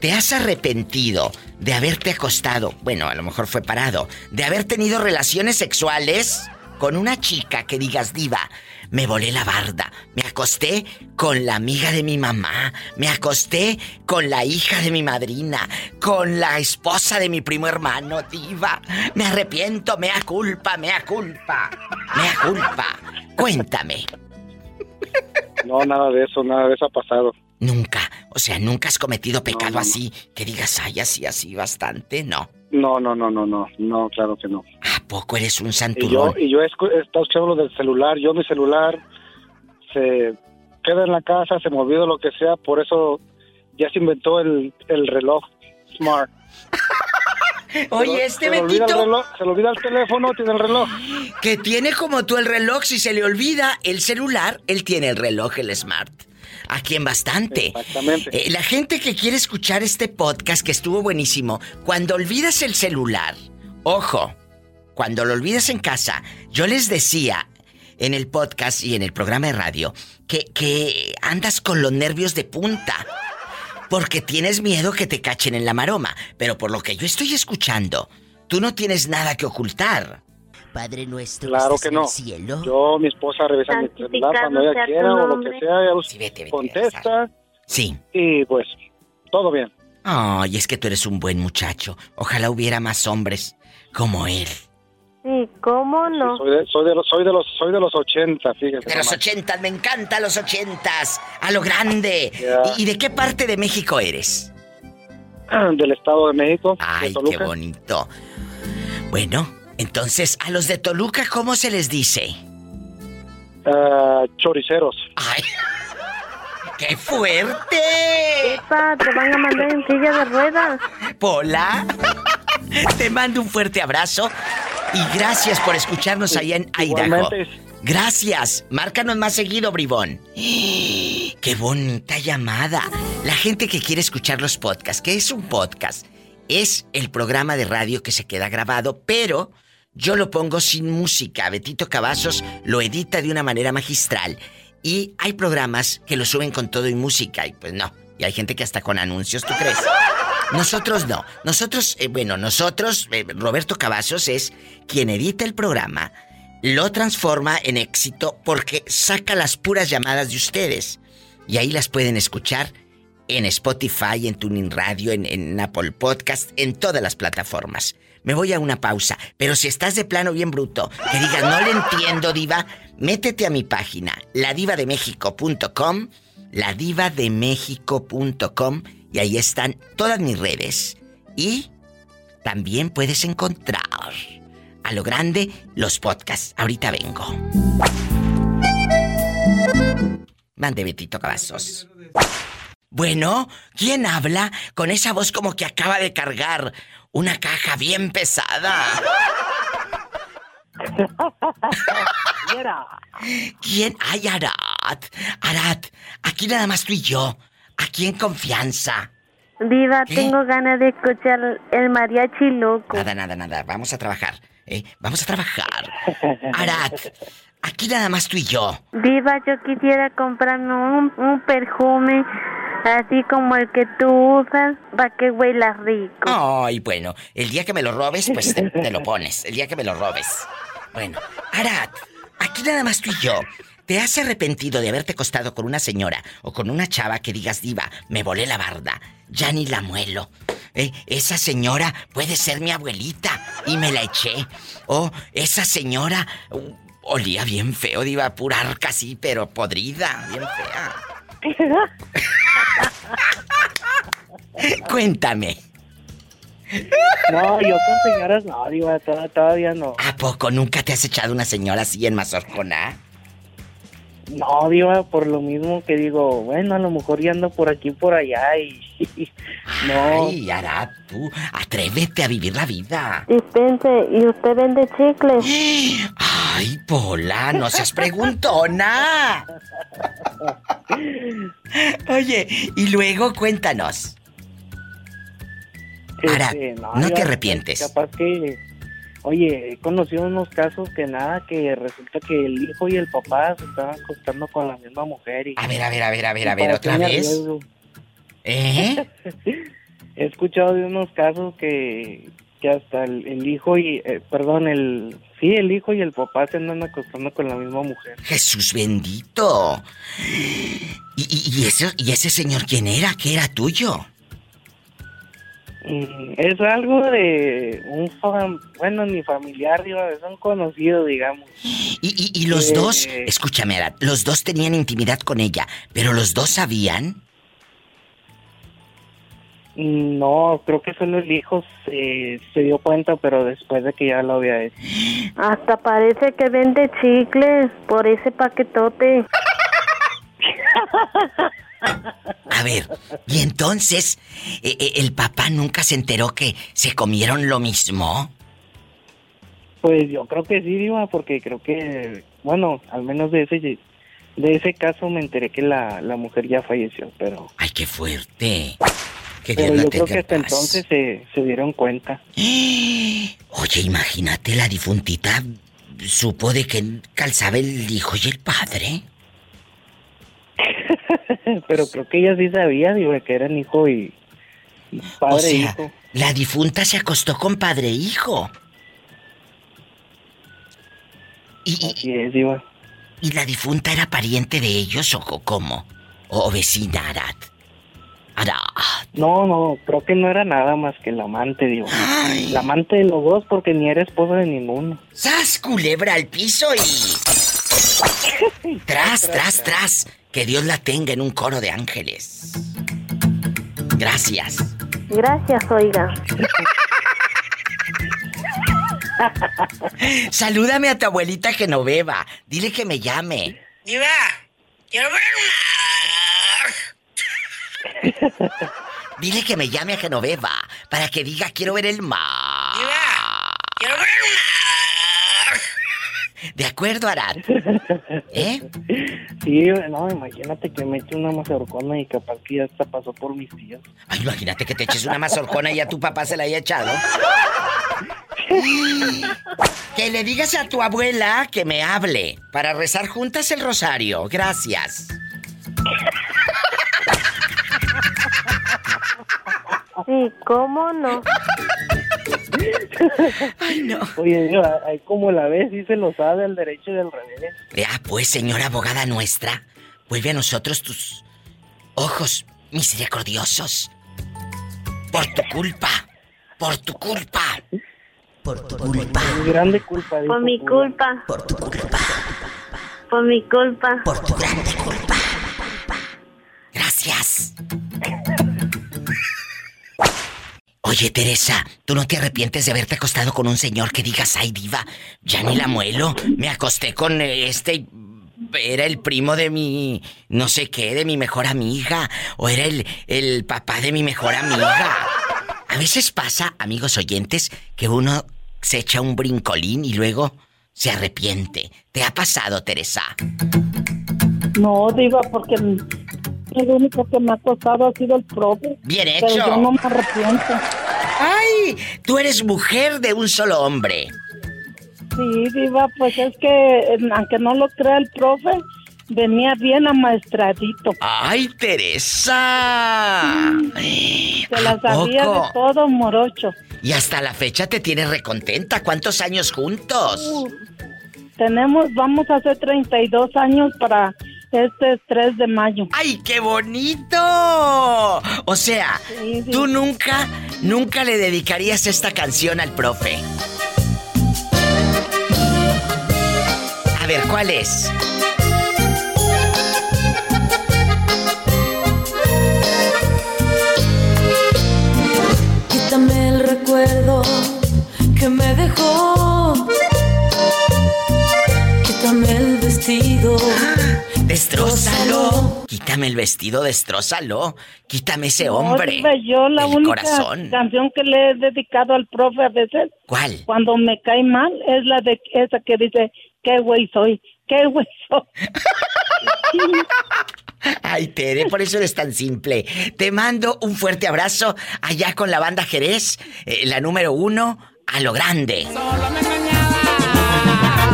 ¿te has arrepentido de haberte acostado, bueno, a lo mejor fue parado, de haber tenido relaciones sexuales con una chica que digas diva? Me volé la barda, me acosté con la amiga de mi mamá, me acosté con la hija de mi madrina, con la esposa de mi primo hermano, diva. Me arrepiento, mea culpa, mea culpa, mea culpa. Cuéntame. No, nada de eso, nada de eso ha pasado. Nunca, o sea, nunca has cometido pecado así, que digas, ay, así, así, bastante, no. No, no, no, no, no, no, claro que no. ¿A poco eres un Y yo, y yo he, he estado escuchando lo del celular, yo mi celular se queda en la casa, se me olvida lo que sea, por eso ya se inventó el, el reloj smart. Oye, este se le reloj, se le olvida el teléfono, tiene el reloj. Que tiene como tú el reloj, si se le olvida el celular, él tiene el reloj, el smart. Aquí en bastante. Exactamente. Eh, la gente que quiere escuchar este podcast que estuvo buenísimo, cuando olvidas el celular, ojo, cuando lo olvidas en casa, yo les decía en el podcast y en el programa de radio que, que andas con los nervios de punta. Porque tienes miedo que te cachen en la maroma. Pero por lo que yo estoy escuchando, tú no tienes nada que ocultar. Padre nuestro. Claro que no. Yo, mi esposa revisa mi celular cuando ella quiera o lo que sea, ella contesta Sí. y pues todo bien. Ay, es que tú eres un buen muchacho. Ojalá hubiera más hombres como él. Sí, ¿cómo no? Soy de, soy de los soy de los soy de los 80, fíjate. De los nomás. ochentas, me encanta los ochentas. A lo grande. ¿Y, y de qué parte de México eres? del Estado de México, de Ay, qué bonito. Bueno, entonces, a los de Toluca, ¿cómo se les dice? Ah, choriceros. Ay, ¡Qué fuerte! Epa, te van a mandar en silla de ruedas. Pola, te mando un fuerte abrazo y gracias por escucharnos allá en Idaho. Gracias. Márcanos más seguido, bribón. Qué bonita llamada. La gente que quiere escuchar los podcasts, ¿qué es un podcast? Es el programa de radio que se queda grabado, pero yo lo pongo sin música. Betito Cavazos lo edita de una manera magistral. Y hay programas que lo suben con todo y música, y pues no. Y hay gente que hasta con anuncios, ¿tú crees? Nosotros no. Nosotros, eh, bueno, nosotros, eh, Roberto Cavazos es quien edita el programa, lo transforma en éxito porque saca las puras llamadas de ustedes. Y ahí las pueden escuchar en Spotify, en Tuning Radio, en, Apple Podcast, en todas las plataformas. Me voy a una pausa, pero si estás de plano bien bruto, que digas, no le entiendo, diva, métete a mi página, ladivademexico.com, ladivademexico.com, y ahí están todas mis redes. Y también puedes encontrar a lo grande los podcasts. Ahorita vengo. Mande Betito Cavazos. Bueno, ¿quién habla con esa voz como que acaba de cargar una caja bien pesada? ¿Quién? Ay, Arat. Arat, aquí nada más tú y yo. Aquí en confianza. Diva, tengo ganas de escuchar el mariachi loco. Nada, nada, nada. Vamos a trabajar. ¿eh? Vamos a trabajar. Arat, aquí nada más tú y yo. Diva, yo quisiera comprarme un, un perfume así como el que tú usas para que huela rico. Ay, bueno, el día que me lo robes, pues te, te lo pones. El día que me lo robes. Bueno, Arat, aquí nada más tú y yo. ¿Te has arrepentido de haberte acostado con una señora o con una chava que digas, diva, me volé la barda, ya ni la muelo? Eh, esa señora puede ser mi abuelita y me la eché. O esa señora uh, olía bien feo, diva, pura arca así, pero podrida, bien fea. Cuéntame. No, yo con señoras no, diva, to- todavía no. ¿A poco nunca te has echado una señora así en Mazorcona? No, diva, por lo mismo que digo, bueno, a lo mejor ya ando por aquí por allá y... no. Ay, Arad, tú, atrévete a vivir la vida. Dispense, ¿y usted vende chicles? Ay, Pola, no seas preguntona. Oye, y luego cuéntanos. Este, no diva, te arrepientes. Capaz que, oye, he conocido unos casos que nada, que resulta que el hijo y el papá se estaban acostando con la misma mujer y... A ver, a ver, a ver, a ver, a ver, otra vez. ¿Eh? he escuchado de unos casos que, que hasta el, el hijo y, eh, perdón, el, sí, el hijo y el papá se andan acostando con la misma mujer. Jesús bendito. ¿Y, y, y ese, ¿Y ese señor quién era? ¿Qué era tuyo? Mm, Es algo de un, fam- bueno, ni familiar, digo, es un conocido, digamos. Y, y- y los Eh, dos, escúchame, Arad, los dos tenían intimidad con ella, pero los dos sabían. No, creo que solo el hijo se, se dio cuenta, pero después de que ya lo había hecho. Hasta parece que vende chicles por ese paquetote. A ver, y entonces, eh, eh, ¿el papá nunca se enteró que se comieron lo mismo? Pues yo creo que sí, Diva, porque creo que, bueno, al menos de ese de ese caso me enteré que la, la mujer ya falleció, pero... ¡Ay, qué fuerte! Que Pero yo creo que hasta paz. entonces se, se dieron cuenta. Oye, imagínate, la difuntita supo de que calzaba el hijo y el padre. pero creo que ella sí sabía, Diva, que eran hijo y, y padre o e hijo. la difunta se acostó con padre e hijo. Y, Así es, Diva. ¿Y la difunta era pariente de ellos o cómo? ¿O vecina, Arad? Arad. No, no, creo que no era nada más que el amante, digo. La amante de los dos, porque ni era esposa de ninguno. ¡Sas, culebra al piso y... tras, tras, tras! Que Dios la tenga en un coro de ángeles. Gracias. Gracias, oiga. Salúdame a tu abuelita Genoveva. Dile que me llame. Diva, quiero ver Dile que me llame a Genoveva para que diga quiero ver el mar. quiero ver De acuerdo, Arad. ¿Eh? Sí, no, imagínate que me eche una mazorcona y capaz que ya hasta pasó por mis tías. Ay, imagínate que te eches una mazorcona y a tu papá se la haya echado. Que le digas a tu abuela que me hable para rezar juntas el rosario. Gracias. Sí, ¿cómo no? Ay, no. Oye, yo, como la ves, sí se lo sabe al derecho y al revés. Ya, pues, señora abogada nuestra, vuelve a nosotros tus ojos misericordiosos. Por tu culpa. Por tu culpa. Por tu culpa. Mi grande culpa. Por mi culpa. Por tu culpa. Por mi culpa. Por tu grande culpa. Gracias. Oye, Teresa, ¿tú no te arrepientes de haberte acostado con un señor que digas, ay, diva, ya ni la muelo? Me acosté con este... Era el primo de mi... no sé qué, de mi mejor amiga. O era el, el papá de mi mejor amiga. A veces pasa, amigos oyentes, que uno se echa un brincolín y luego se arrepiente. ¿Te ha pasado, Teresa? No, digo, porque el único que me ha costado ha sido el profe. Bien Pero hecho. yo no me arrepiento. ¡Ay! Tú eres mujer de un solo hombre. Sí, Diva, pues es que, aunque no lo crea el profe, venía bien amaestradito. ¡Ay, Teresa! Se la ¿A sabía de todo, morocho. Y hasta la fecha te tienes recontenta. ¿Cuántos años juntos? Uh, tenemos, vamos a hacer 32 años para este 3 de mayo. ¡Ay, qué bonito! O sea, tú nunca, nunca le dedicarías esta canción al profe. A ver, ¿cuál es? Quítame el recuerdo que me dejó. Quítame el vestido. Destrózalo. Quítame el vestido, destrózalo. Quítame ese hombre. Diva, yo la El única corazón. canción que le he dedicado al profe a veces, ¿Cuál? cuando me cae mal, es la de esa que dice, qué güey soy, qué güey soy. Ay, Tere, por eso eres tan simple. Te mando un fuerte abrazo allá con la banda Jerez, eh, la número uno, a lo grande.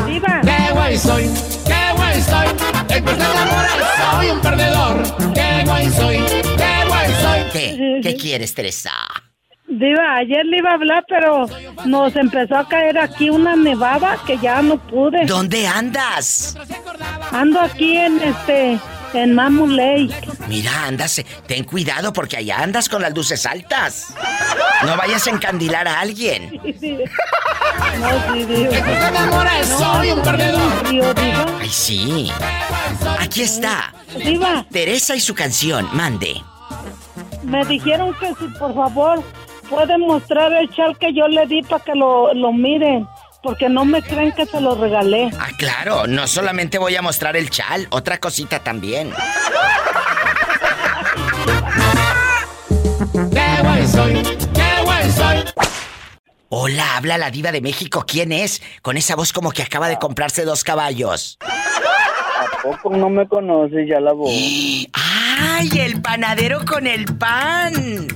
¡Qué guay soy! ¡Qué guay soy! El enamora soy un perdedor. ¡Qué guay soy! ¡Qué guay soy! ¿Qué? ¿Qué quieres, Teresa? Diva, ayer le iba a hablar, pero nos empezó a caer aquí una nevada que ya no pude. ¿Dónde andas? Ando aquí en este, en Mamu Lake. Mira, andas, ten cuidado porque allá andas con las luces altas. No vayas a encandilar a alguien. Sí, soy un perdedor. Ay, sí. Aquí está. Diva, Teresa y su canción, mande. me dijeron que si por favor pueden mostrar el chal que yo le di para que lo, lo miren. Porque no me creen que se lo regalé. Ah, claro, no solamente voy a mostrar el chal, otra cosita también. ¡Qué buen soy! ¡Qué buen soy! Hola, habla la diva de México. ¿Quién es? Con esa voz como que acaba de comprarse dos caballos. ¿A poco no me conoces ya la voz? ¡Ay, el panadero con el pan!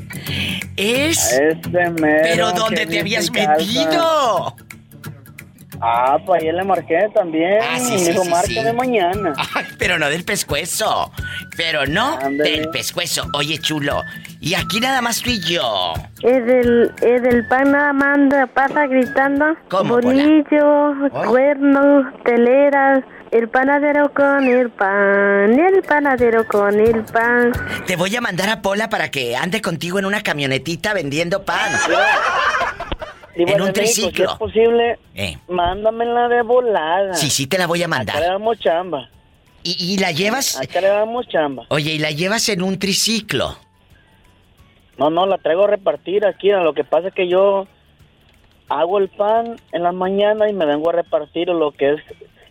Es... Ese mero ¿Pero dónde te habías calza. metido? Ah, pues ayer le marqué también. Ah, sí, Me sí, dijo, sí, márcame sí. mañana. Ay, pero no del pescuezo. Pero no del pescuezo. Oye, chulo. Y aquí nada más tú y yo. Es del, es del pan nada más pasa gritando. ¿Cómo? Bolillo, cuernos, teleras. El panadero con el pan, el panadero con el pan. Te voy a mandar a Pola para que ande contigo en una camionetita vendiendo pan. En un México, triciclo. Si es posible, Eh. mándamela de volada. Sí, sí, te la voy a mandar. Acá le damos chamba. ¿Y, y la llevas? Acá le damos chamba. Oye, ¿y la llevas en un triciclo? No, no, la traigo a repartir aquí. Lo que pasa es que yo hago el pan en la mañana y me vengo a repartir lo que es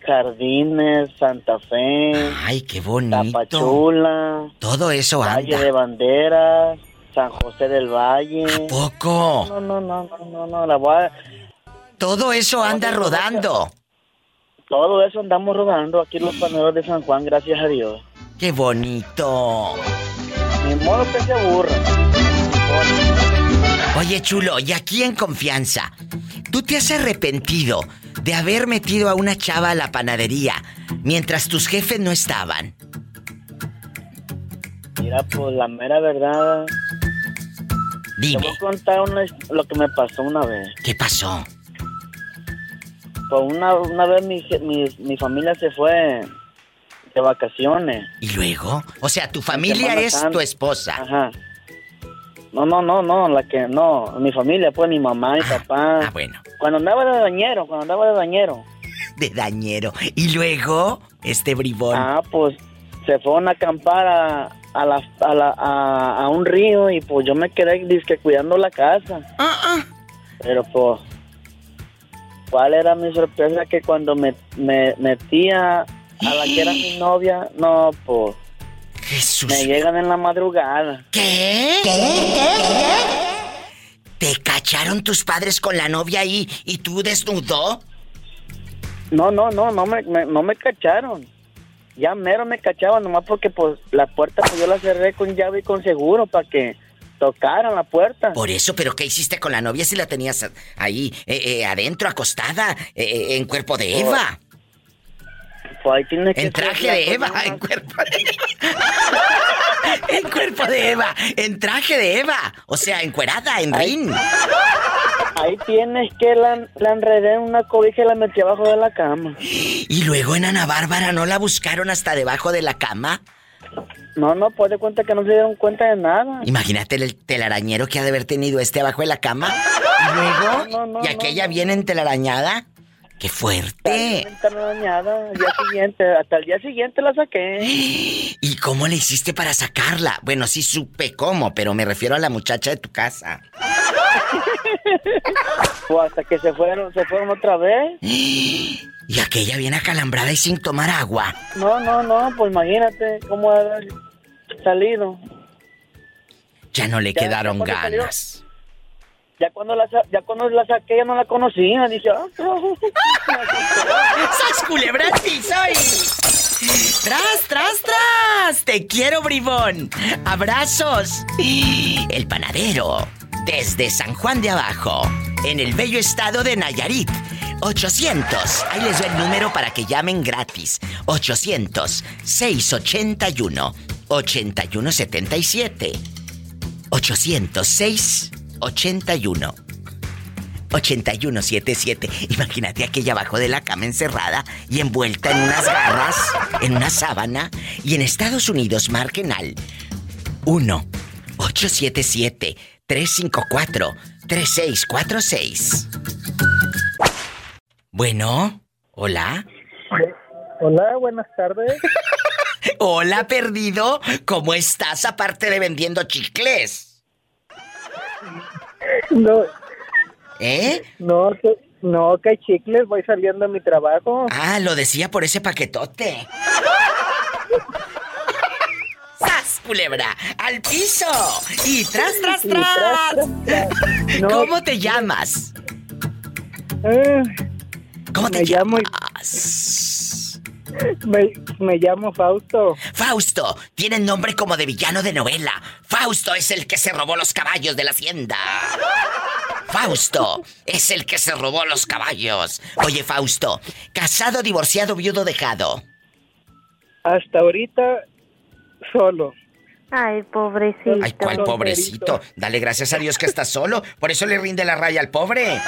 Jardines, Santa Fe, Ay, qué bonito. Tapachula, Todo eso Valle anda. de Banderas, San José del Valle. poco? No, no, no, no, no, no, la voy a- Todo eso anda rodando. Todo eso andamos rodando aquí los paneros de San Juan, gracias a Dios. Qué bonito. Ni modo que se aburra. Oye, chulo, y aquí en confianza, ¿tú te has arrepentido de haber metido a una chava a la panadería mientras tus jefes no estaban? Mira, pues la mera verdad. Dime. Te voy a contar una lo que me pasó una vez. ¿Qué pasó? Pues una, una vez mi, mi, mi familia se fue de vacaciones. ¿Y luego? O sea, tu familia es Santa. tu esposa. Ajá. No, no, no, no, la que no, mi familia, pues mi mamá, mi papá. Ah, bueno. Cuando andaba de dañero, cuando andaba de dañero. De dañero. ¿Y luego? Este bribón. Ah, pues se fueron a acampar a, a, la, a, la, a, a un río y pues yo me quedé disque cuidando la casa. Ah, Pero pues, ¿cuál era mi sorpresa? Que cuando me, me metía a la que era mi novia, no, pues, Jesús. me llegan en la madrugada. ¿Qué? ¿Te cacharon tus padres con la novia ahí y tú desnudo? No, no, no, no me, me- no me cacharon. Ya mero me cachaban, nomás porque pues la puerta pues yo la cerré con llave y con seguro para que tocaran la puerta. Por eso, ¿pero qué hiciste con la novia si la tenías ahí, eh, eh, adentro, acostada, eh, eh, en cuerpo de Eva? Ahí tiene que En traje de Eva, en cuerpo de Eva. En cuerpo de Eva, en traje de Eva. O sea, encuerada, en rin. Ahí tienes que la, la enredé en una cobija y la metí abajo de la cama. Y luego en Ana Bárbara no la buscaron hasta debajo de la cama. No, no, pues de cuenta que no se dieron cuenta de nada. Imagínate el telarañero que ha de haber tenido este abajo de la cama. Y luego, No, no, y aquella viene en telarañada. ¡Qué fuerte! Dañada. Al día siguiente, hasta el día siguiente la saqué. ¿Y cómo le hiciste para sacarla? Bueno, sí supe cómo, pero me refiero a la muchacha de tu casa. Pues hasta que se fueron, se fueron otra vez. Y aquella viene acalambrada y sin tomar agua. No, no, no, pues imagínate cómo haber salido. Ya no le Ya, quedaron ganas. Ya cuando la, ya cuando la saqué ya no la conocía. Dije, ah, ¡Sas culebra al piso y- ¡Tras, tras, tras! ¡Te quiero, bribón! ¡Abrazos! El panadero, desde San Juan de Abajo, en el bello estado de Nayarit. 800, ahí les doy el número para que llamen gratis. 800-681-8177. 806 81 8177. Imagínate aquella abajo de la cama encerrada y envuelta en unas garras, en una sábana. Y en Estados Unidos marquen al 1 877 354 3646. Bueno, hola. Hola, buenas tardes. Hola, perdido. ¿Cómo estás aparte de vendiendo chicles? No, ¿Eh? no, que, no, que hay chicles, voy saliendo a mi trabajo. Ah, lo decía por ese paquetote. ¡Sas, culebra! ¡Al piso! ¡Y tras, tras, tras! tras, tras, tras. No, ¿Cómo te llamas? eh, ¿Cómo te me llamo, llamas? Me, me llamo Fausto. Fausto, tiene nombre como de villano de novela. Fausto es el que se robó los caballos de la hacienda. Fausto es el que se robó los caballos. Oye, Fausto, casado, divorciado, viudo, dejado. Hasta ahorita, solo. Ay, pobrecito. Ay, ¿cuál pobrecito? Dale gracias a Dios que está solo. Por eso le rinde la raya al pobre.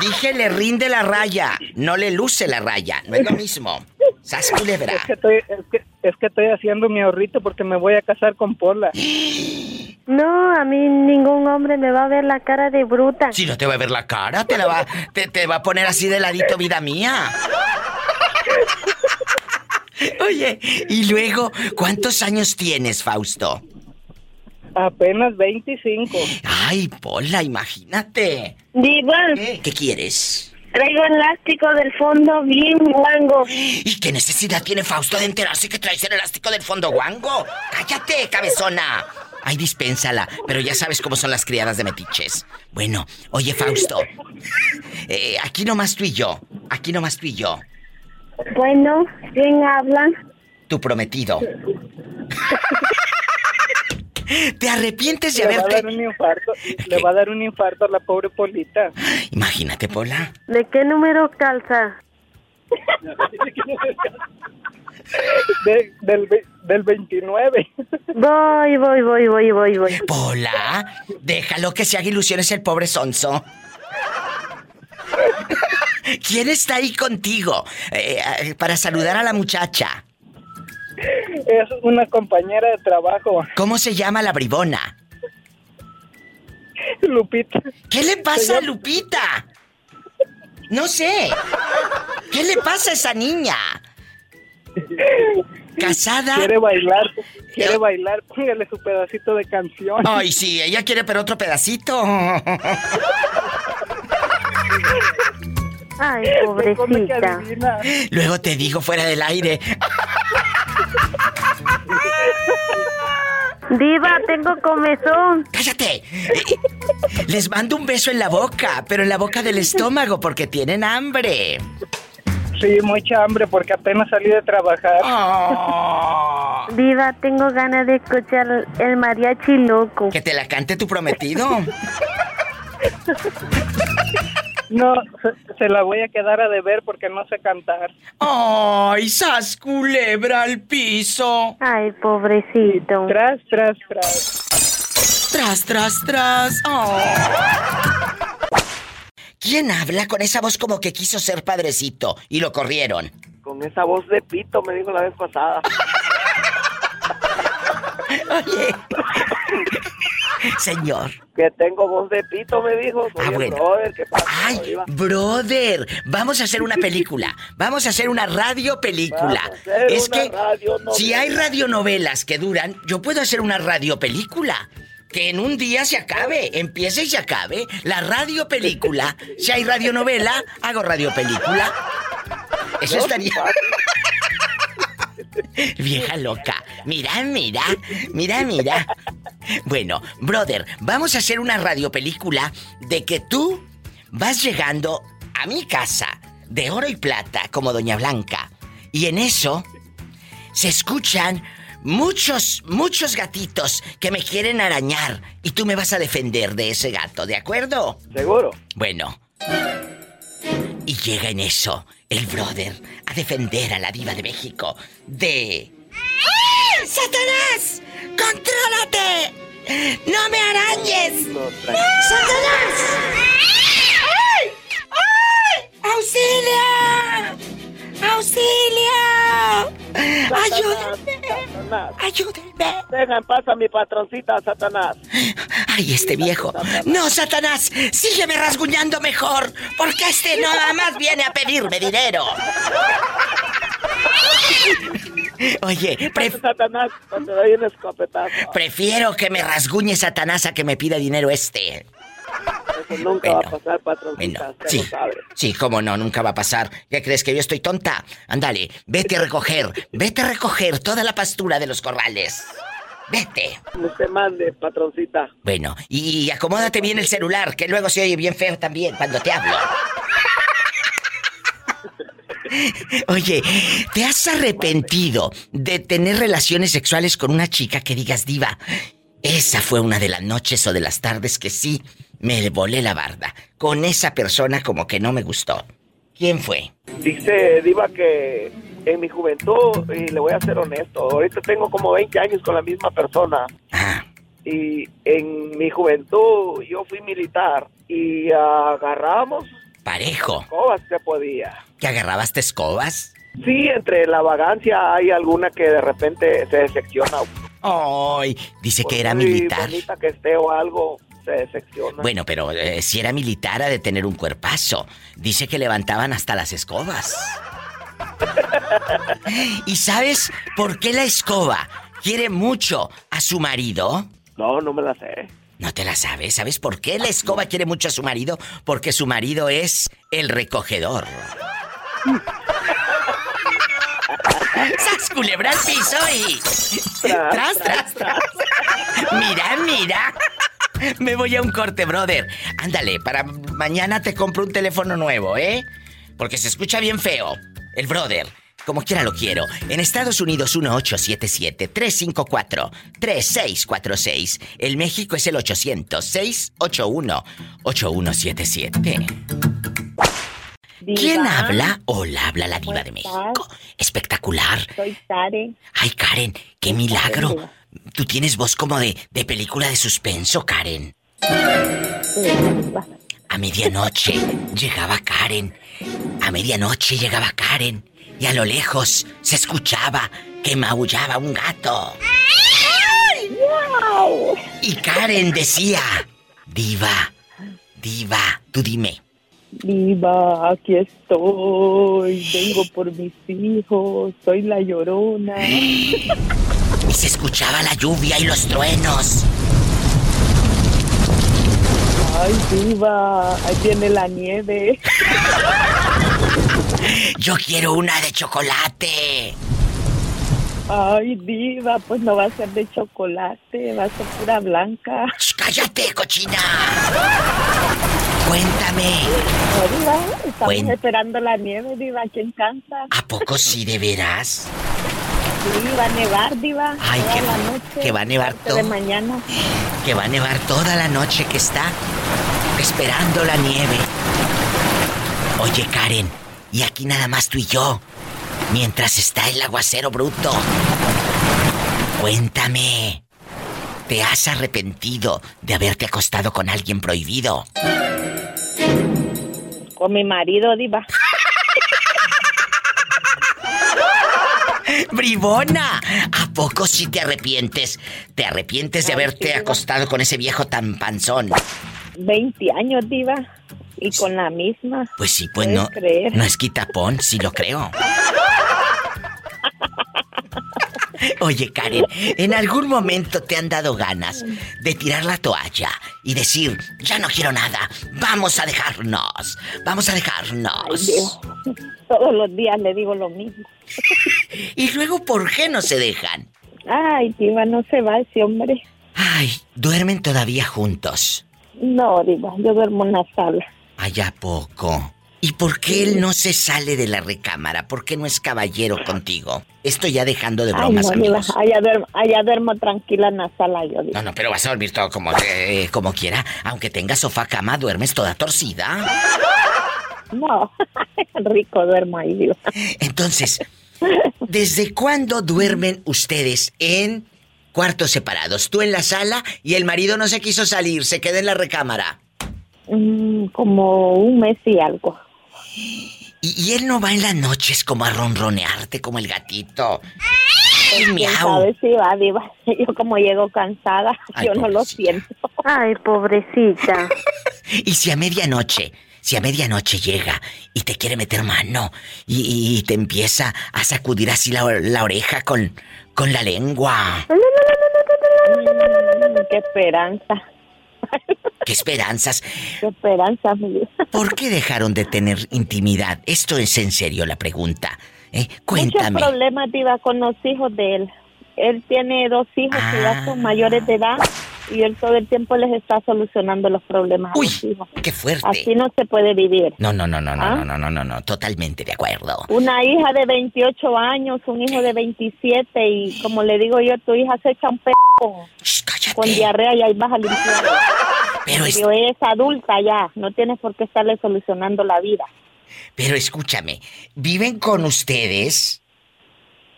Dije le rinde la raya, no le luce la raya. No es lo mismo. Sas culebra. Es que, estoy, es, que, es que estoy haciendo mi ahorrito porque me voy a casar con Pola. No, a mí ningún hombre me va a ver la cara de bruta. Si no te va a ver la cara, te la va, te, te va a poner así de ladito, vida mía. Oye, y luego, ¿cuántos años tienes, Fausto? Apenas 25. Ay, Pola, imagínate. Diva, ¿Qué, ¿Qué quieres? Traigo elástico del fondo bien guango. ¿Y qué necesidad tiene Fausto de enterarse que traes el elástico del fondo guango? ¡Cállate, cabezona! Ay, dispénsala, pero ya sabes cómo son las criadas de metiches. Bueno, oye, Fausto. eh, aquí nomás tú y yo. Aquí nomás tú y yo. Bueno, ¿quién habla? Tu prometido. ¿Te arrepientes de Le va a haberte... dar un infarto. Le va a dar un infarto a la pobre Polita. Imagínate, Pola. ¿De qué número calza? De- del, del 29. Voy, voy, voy, voy, voy, voy. Pola, déjalo que se haga ilusiones el pobre sonso. ¿Quién está ahí contigo? Eh, eh, para saludar a la muchacha. Es una compañera de trabajo. ¿Cómo se llama la bribona? Lupita. ¿Qué le pasa a Lupita? No sé. ¿Qué le pasa a esa niña? ¿Casada? Quiere bailar. Quiere bailar. Póngale su pedacito de canción. Ay, sí, ella quiere pero otro pedacito. Ay, pobrecita. Luego te digo fuera del aire. Diva, tengo comezón. ¡Cállate! Les mando un beso en la boca, pero en la boca del estómago porque tienen hambre. Sí, mucha hambre porque apenas salí de trabajar. Diva, tengo ganas de escuchar el mariachi loco. Que te la cante tu prometido. No, se, se la voy a quedar a deber porque no sé cantar. ¡Ay, sas culebra al piso! Ay, pobrecito. Tras, tras, tras. Tras, tras, tras. Oh. ¿Quién habla con esa voz como que quiso ser padrecito y lo corrieron? Con esa voz de pito me dijo la vez pasada. Oye. Señor. Que tengo voz de pito, me dijo. Soy Ah, bueno. brother, ¿qué pasa? Ay, brother, vamos a hacer una película. Vamos a hacer una radio película. Es que si hay radionovelas que duran, yo puedo hacer una radio película. Que en un día se acabe, empiece y se acabe. La radio película. Si hay radionovela, hago radio película. Eso estaría. Vieja loca. Mira, mira, mira, mira. Bueno, brother, vamos a hacer una radiopelícula de que tú vas llegando a mi casa de oro y plata como Doña Blanca. Y en eso se escuchan muchos, muchos gatitos que me quieren arañar. Y tú me vas a defender de ese gato, ¿de acuerdo? ¿Seguro? Bueno. Y llega en eso el brother a defender a la diva de México de... ¡Satanás! ¡Contrólate! ¡No me arañes! ¡Satanás! ¡Ay! ¡Ay! ¡Auxilio! ¡Auxilio! ¡Ayúdenme! ¡Ayúdenme! Deja en paz a mi patroncita, Satanás. ¡Ay, este viejo! ¡No, Satanás! ¡Sígueme rasguñando mejor! Porque este nada más viene a pedirme dinero. Oye, pref- Satanás, te doy un escopetazo. prefiero que me rasguñe Satanás a que me pida dinero este. Eso nunca va a pasar, patroncita. usted Sí, sabe. sí, cómo no, nunca va a pasar. ¿Qué crees que yo estoy tonta? Ándale, vete a recoger, vete a recoger toda la pastura de los corrales. Vete. Usted mande, patroncita. Bueno, y acomódate bien el celular, que luego se oye bien feo también cuando te hablo. Oye, ¿te has arrepentido de tener relaciones sexuales con una chica que digas diva? Esa fue una de las noches o de las tardes que sí me volé la barda. Con esa persona como que no me gustó. ¿Quién fue? Dice Diva que en mi juventud, y le voy a ser honesto, ahorita tengo como 20 años con la misma persona. Y en mi juventud yo fui militar y agarramos Parejo. escobas que podía. ¿Que agarrabas te escobas? Sí, entre la vagancia hay alguna que de repente se decepciona. Ay, dice que era militar. bonita que esté o algo, se decepciona. Bueno, pero eh, si era militar ha de tener un cuerpazo. Dice que levantaban hasta las escobas. ¿Y sabes por qué la escoba quiere mucho a su marido? No, no me la sé. No te la sabes. ¿Sabes por qué la escoba quiere mucho a su marido? Porque su marido es el recogedor. ¡Sas culebra al piso y. ¡Tras, tras, tras! ¡Mira, mira! Me voy a un corte, brother. Ándale, para mañana te compro un teléfono nuevo, ¿eh? Porque se escucha bien feo. El brother. Como quiera lo quiero. En Estados Unidos 1877-354-3646. El México es el 800-681-8177. ¿Quién habla? Hola, habla la diva de México. Espectacular. Soy Karen. Ay, Karen, qué milagro. Tú tienes voz como de, de película de suspenso, Karen. A medianoche llegaba Karen. A medianoche llegaba Karen. Y a lo lejos se escuchaba que maullaba un gato. Y Karen decía, Diva, Diva, tú dime. Viva, aquí estoy. Vengo por mis hijos. Soy la llorona. Y se escuchaba la lluvia y los truenos. Ay, Viva, ahí viene la nieve. Yo quiero una de chocolate. Ay, Diva, pues no va a ser de chocolate, va a ser pura blanca. ¡Cállate, cochina! Cuéntame. No, Diva, estamos esperando la nieve, Diva, aquí en Kansas. ¿A poco sí de veras? Sí, va a nevar, Diva. Ay, toda que- la noche. que va a nevar todo. mañana. Que va a nevar toda la noche que está esperando la nieve. Oye, Karen, y aquí nada más tú y yo, mientras está el aguacero bruto. Cuéntame, ¿te has arrepentido de haberte acostado con alguien prohibido? Con mi marido, Diva. ¡Bribona! ¿A poco sí te arrepientes? ¿Te arrepientes de haberte acostado con ese viejo tan panzón? 20 años, Diva. Y con la misma. Pues sí, pues ¿Puedes no, creer? no es quitapón, sí lo creo. Oye, Karen, ¿en algún momento te han dado ganas de tirar la toalla y decir, ya no quiero nada, vamos a dejarnos, vamos a dejarnos? Todos los días le digo lo mismo. ¿Y luego por qué no se dejan? Ay, Diva, no se va ese hombre. Ay, duermen todavía juntos. No, Diva, yo duermo en la sala. Allá poco. ¿Y por qué él no se sale de la recámara? ¿Por qué no es caballero contigo? Estoy ya dejando de Ay, bromas, amigos. allá duermo, allá duermo tranquila en la sala, yo digo. No, no, pero vas a dormir todo como, eh, como quiera. Aunque tengas sofá cama, duermes toda torcida. No, rico duermo ahí, Diva. Entonces, ¿desde cuándo duermen ustedes en cuartos separados. Tú en la sala y el marido no se quiso salir, se queda en la recámara. Mm, como un mes y algo. Y, y él no va en las noches como a ronronearte como el gatito. Pues, quién miau. sabe si va, diva. Yo como llego cansada, Ay, yo no lo siento. Ay, pobrecita. Y si a medianoche, si a medianoche llega y te quiere meter mano y, y te empieza a sacudir así la, la oreja con, con la lengua. Mm, qué esperanza, ¡Qué esperanzas! qué esperanza, mi vida. ¿Por qué dejaron de tener intimidad? Esto es en serio la pregunta. ¿eh? Cuéntame. Muchos problemas, diva, con los hijos de él. Él tiene dos hijos que ya Ah. son mayores de edad y él todo el tiempo les está solucionando los problemas a los hijos. ¡Qué fuerte! Así no se puede vivir. No, no, no, no, no, ¿Ah? no, no, no, no, no, totalmente de acuerdo. Una hija de 28 años, un hijo de 27 y como le digo yo, tu hija se echa un p con, con diarrea y ahí vas a limpiar. Pero es- Pero es adulta ya, no tienes por qué estarle solucionando la vida. Pero escúchame, ¿viven con ustedes?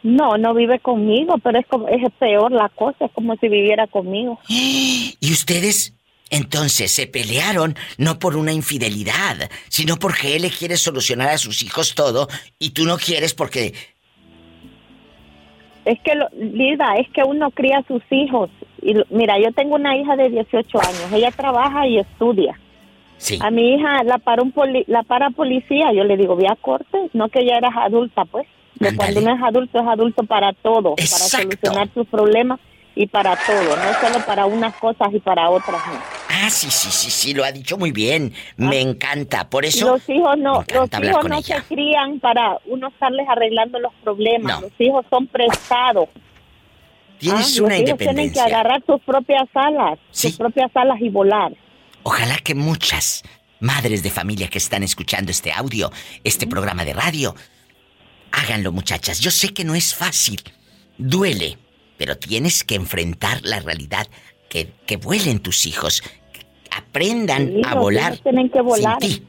No, no vive conmigo, pero es como es peor la cosa, es como si viviera conmigo. Y ustedes entonces se pelearon no por una infidelidad, sino porque él le quiere solucionar a sus hijos todo y tú no quieres porque Es que, lo, Lida, es que uno cría a sus hijos. Y lo- mira, yo tengo una hija de 18 años, ella trabaja y estudia. Sí. A mi hija la para un poli- la para policía, yo le digo, ve a corte, no que ya eras adulta, pues. De cuando uno es adulto, es adulto para todo, para solucionar sus problemas y para todo, no solo para unas cosas y para otras no. Ah, sí, sí, sí, sí, lo ha dicho muy bien. Me encanta. Por eso los hijos no, los hijos no ella. se crían para uno estarles arreglando los problemas. Los hijos son prestados. tienes Ah, una los hijos tienen que independencia. agarrar sus propias alas, sus propias alas y volar. Ojalá que muchas madres de familia que están escuchando este audio, este programa de radio, háganlo, muchachas. Yo sé que no es fácil, duele, pero tienes que enfrentar la realidad, que, que vuelen tus hijos, que aprendan Sí, a los volar. hijos tienen que volar. Sin ti.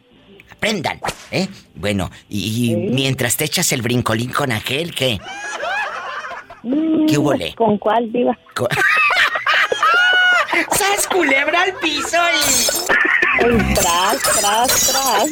Aprendan, ¿eh? Bueno, y, y mientras te echas el brincolín con aquel, ¿qué? ¿Qué? Mm, ¿Con cuál, diva? ¡Sas culebra al piso y... tras, tras, tras.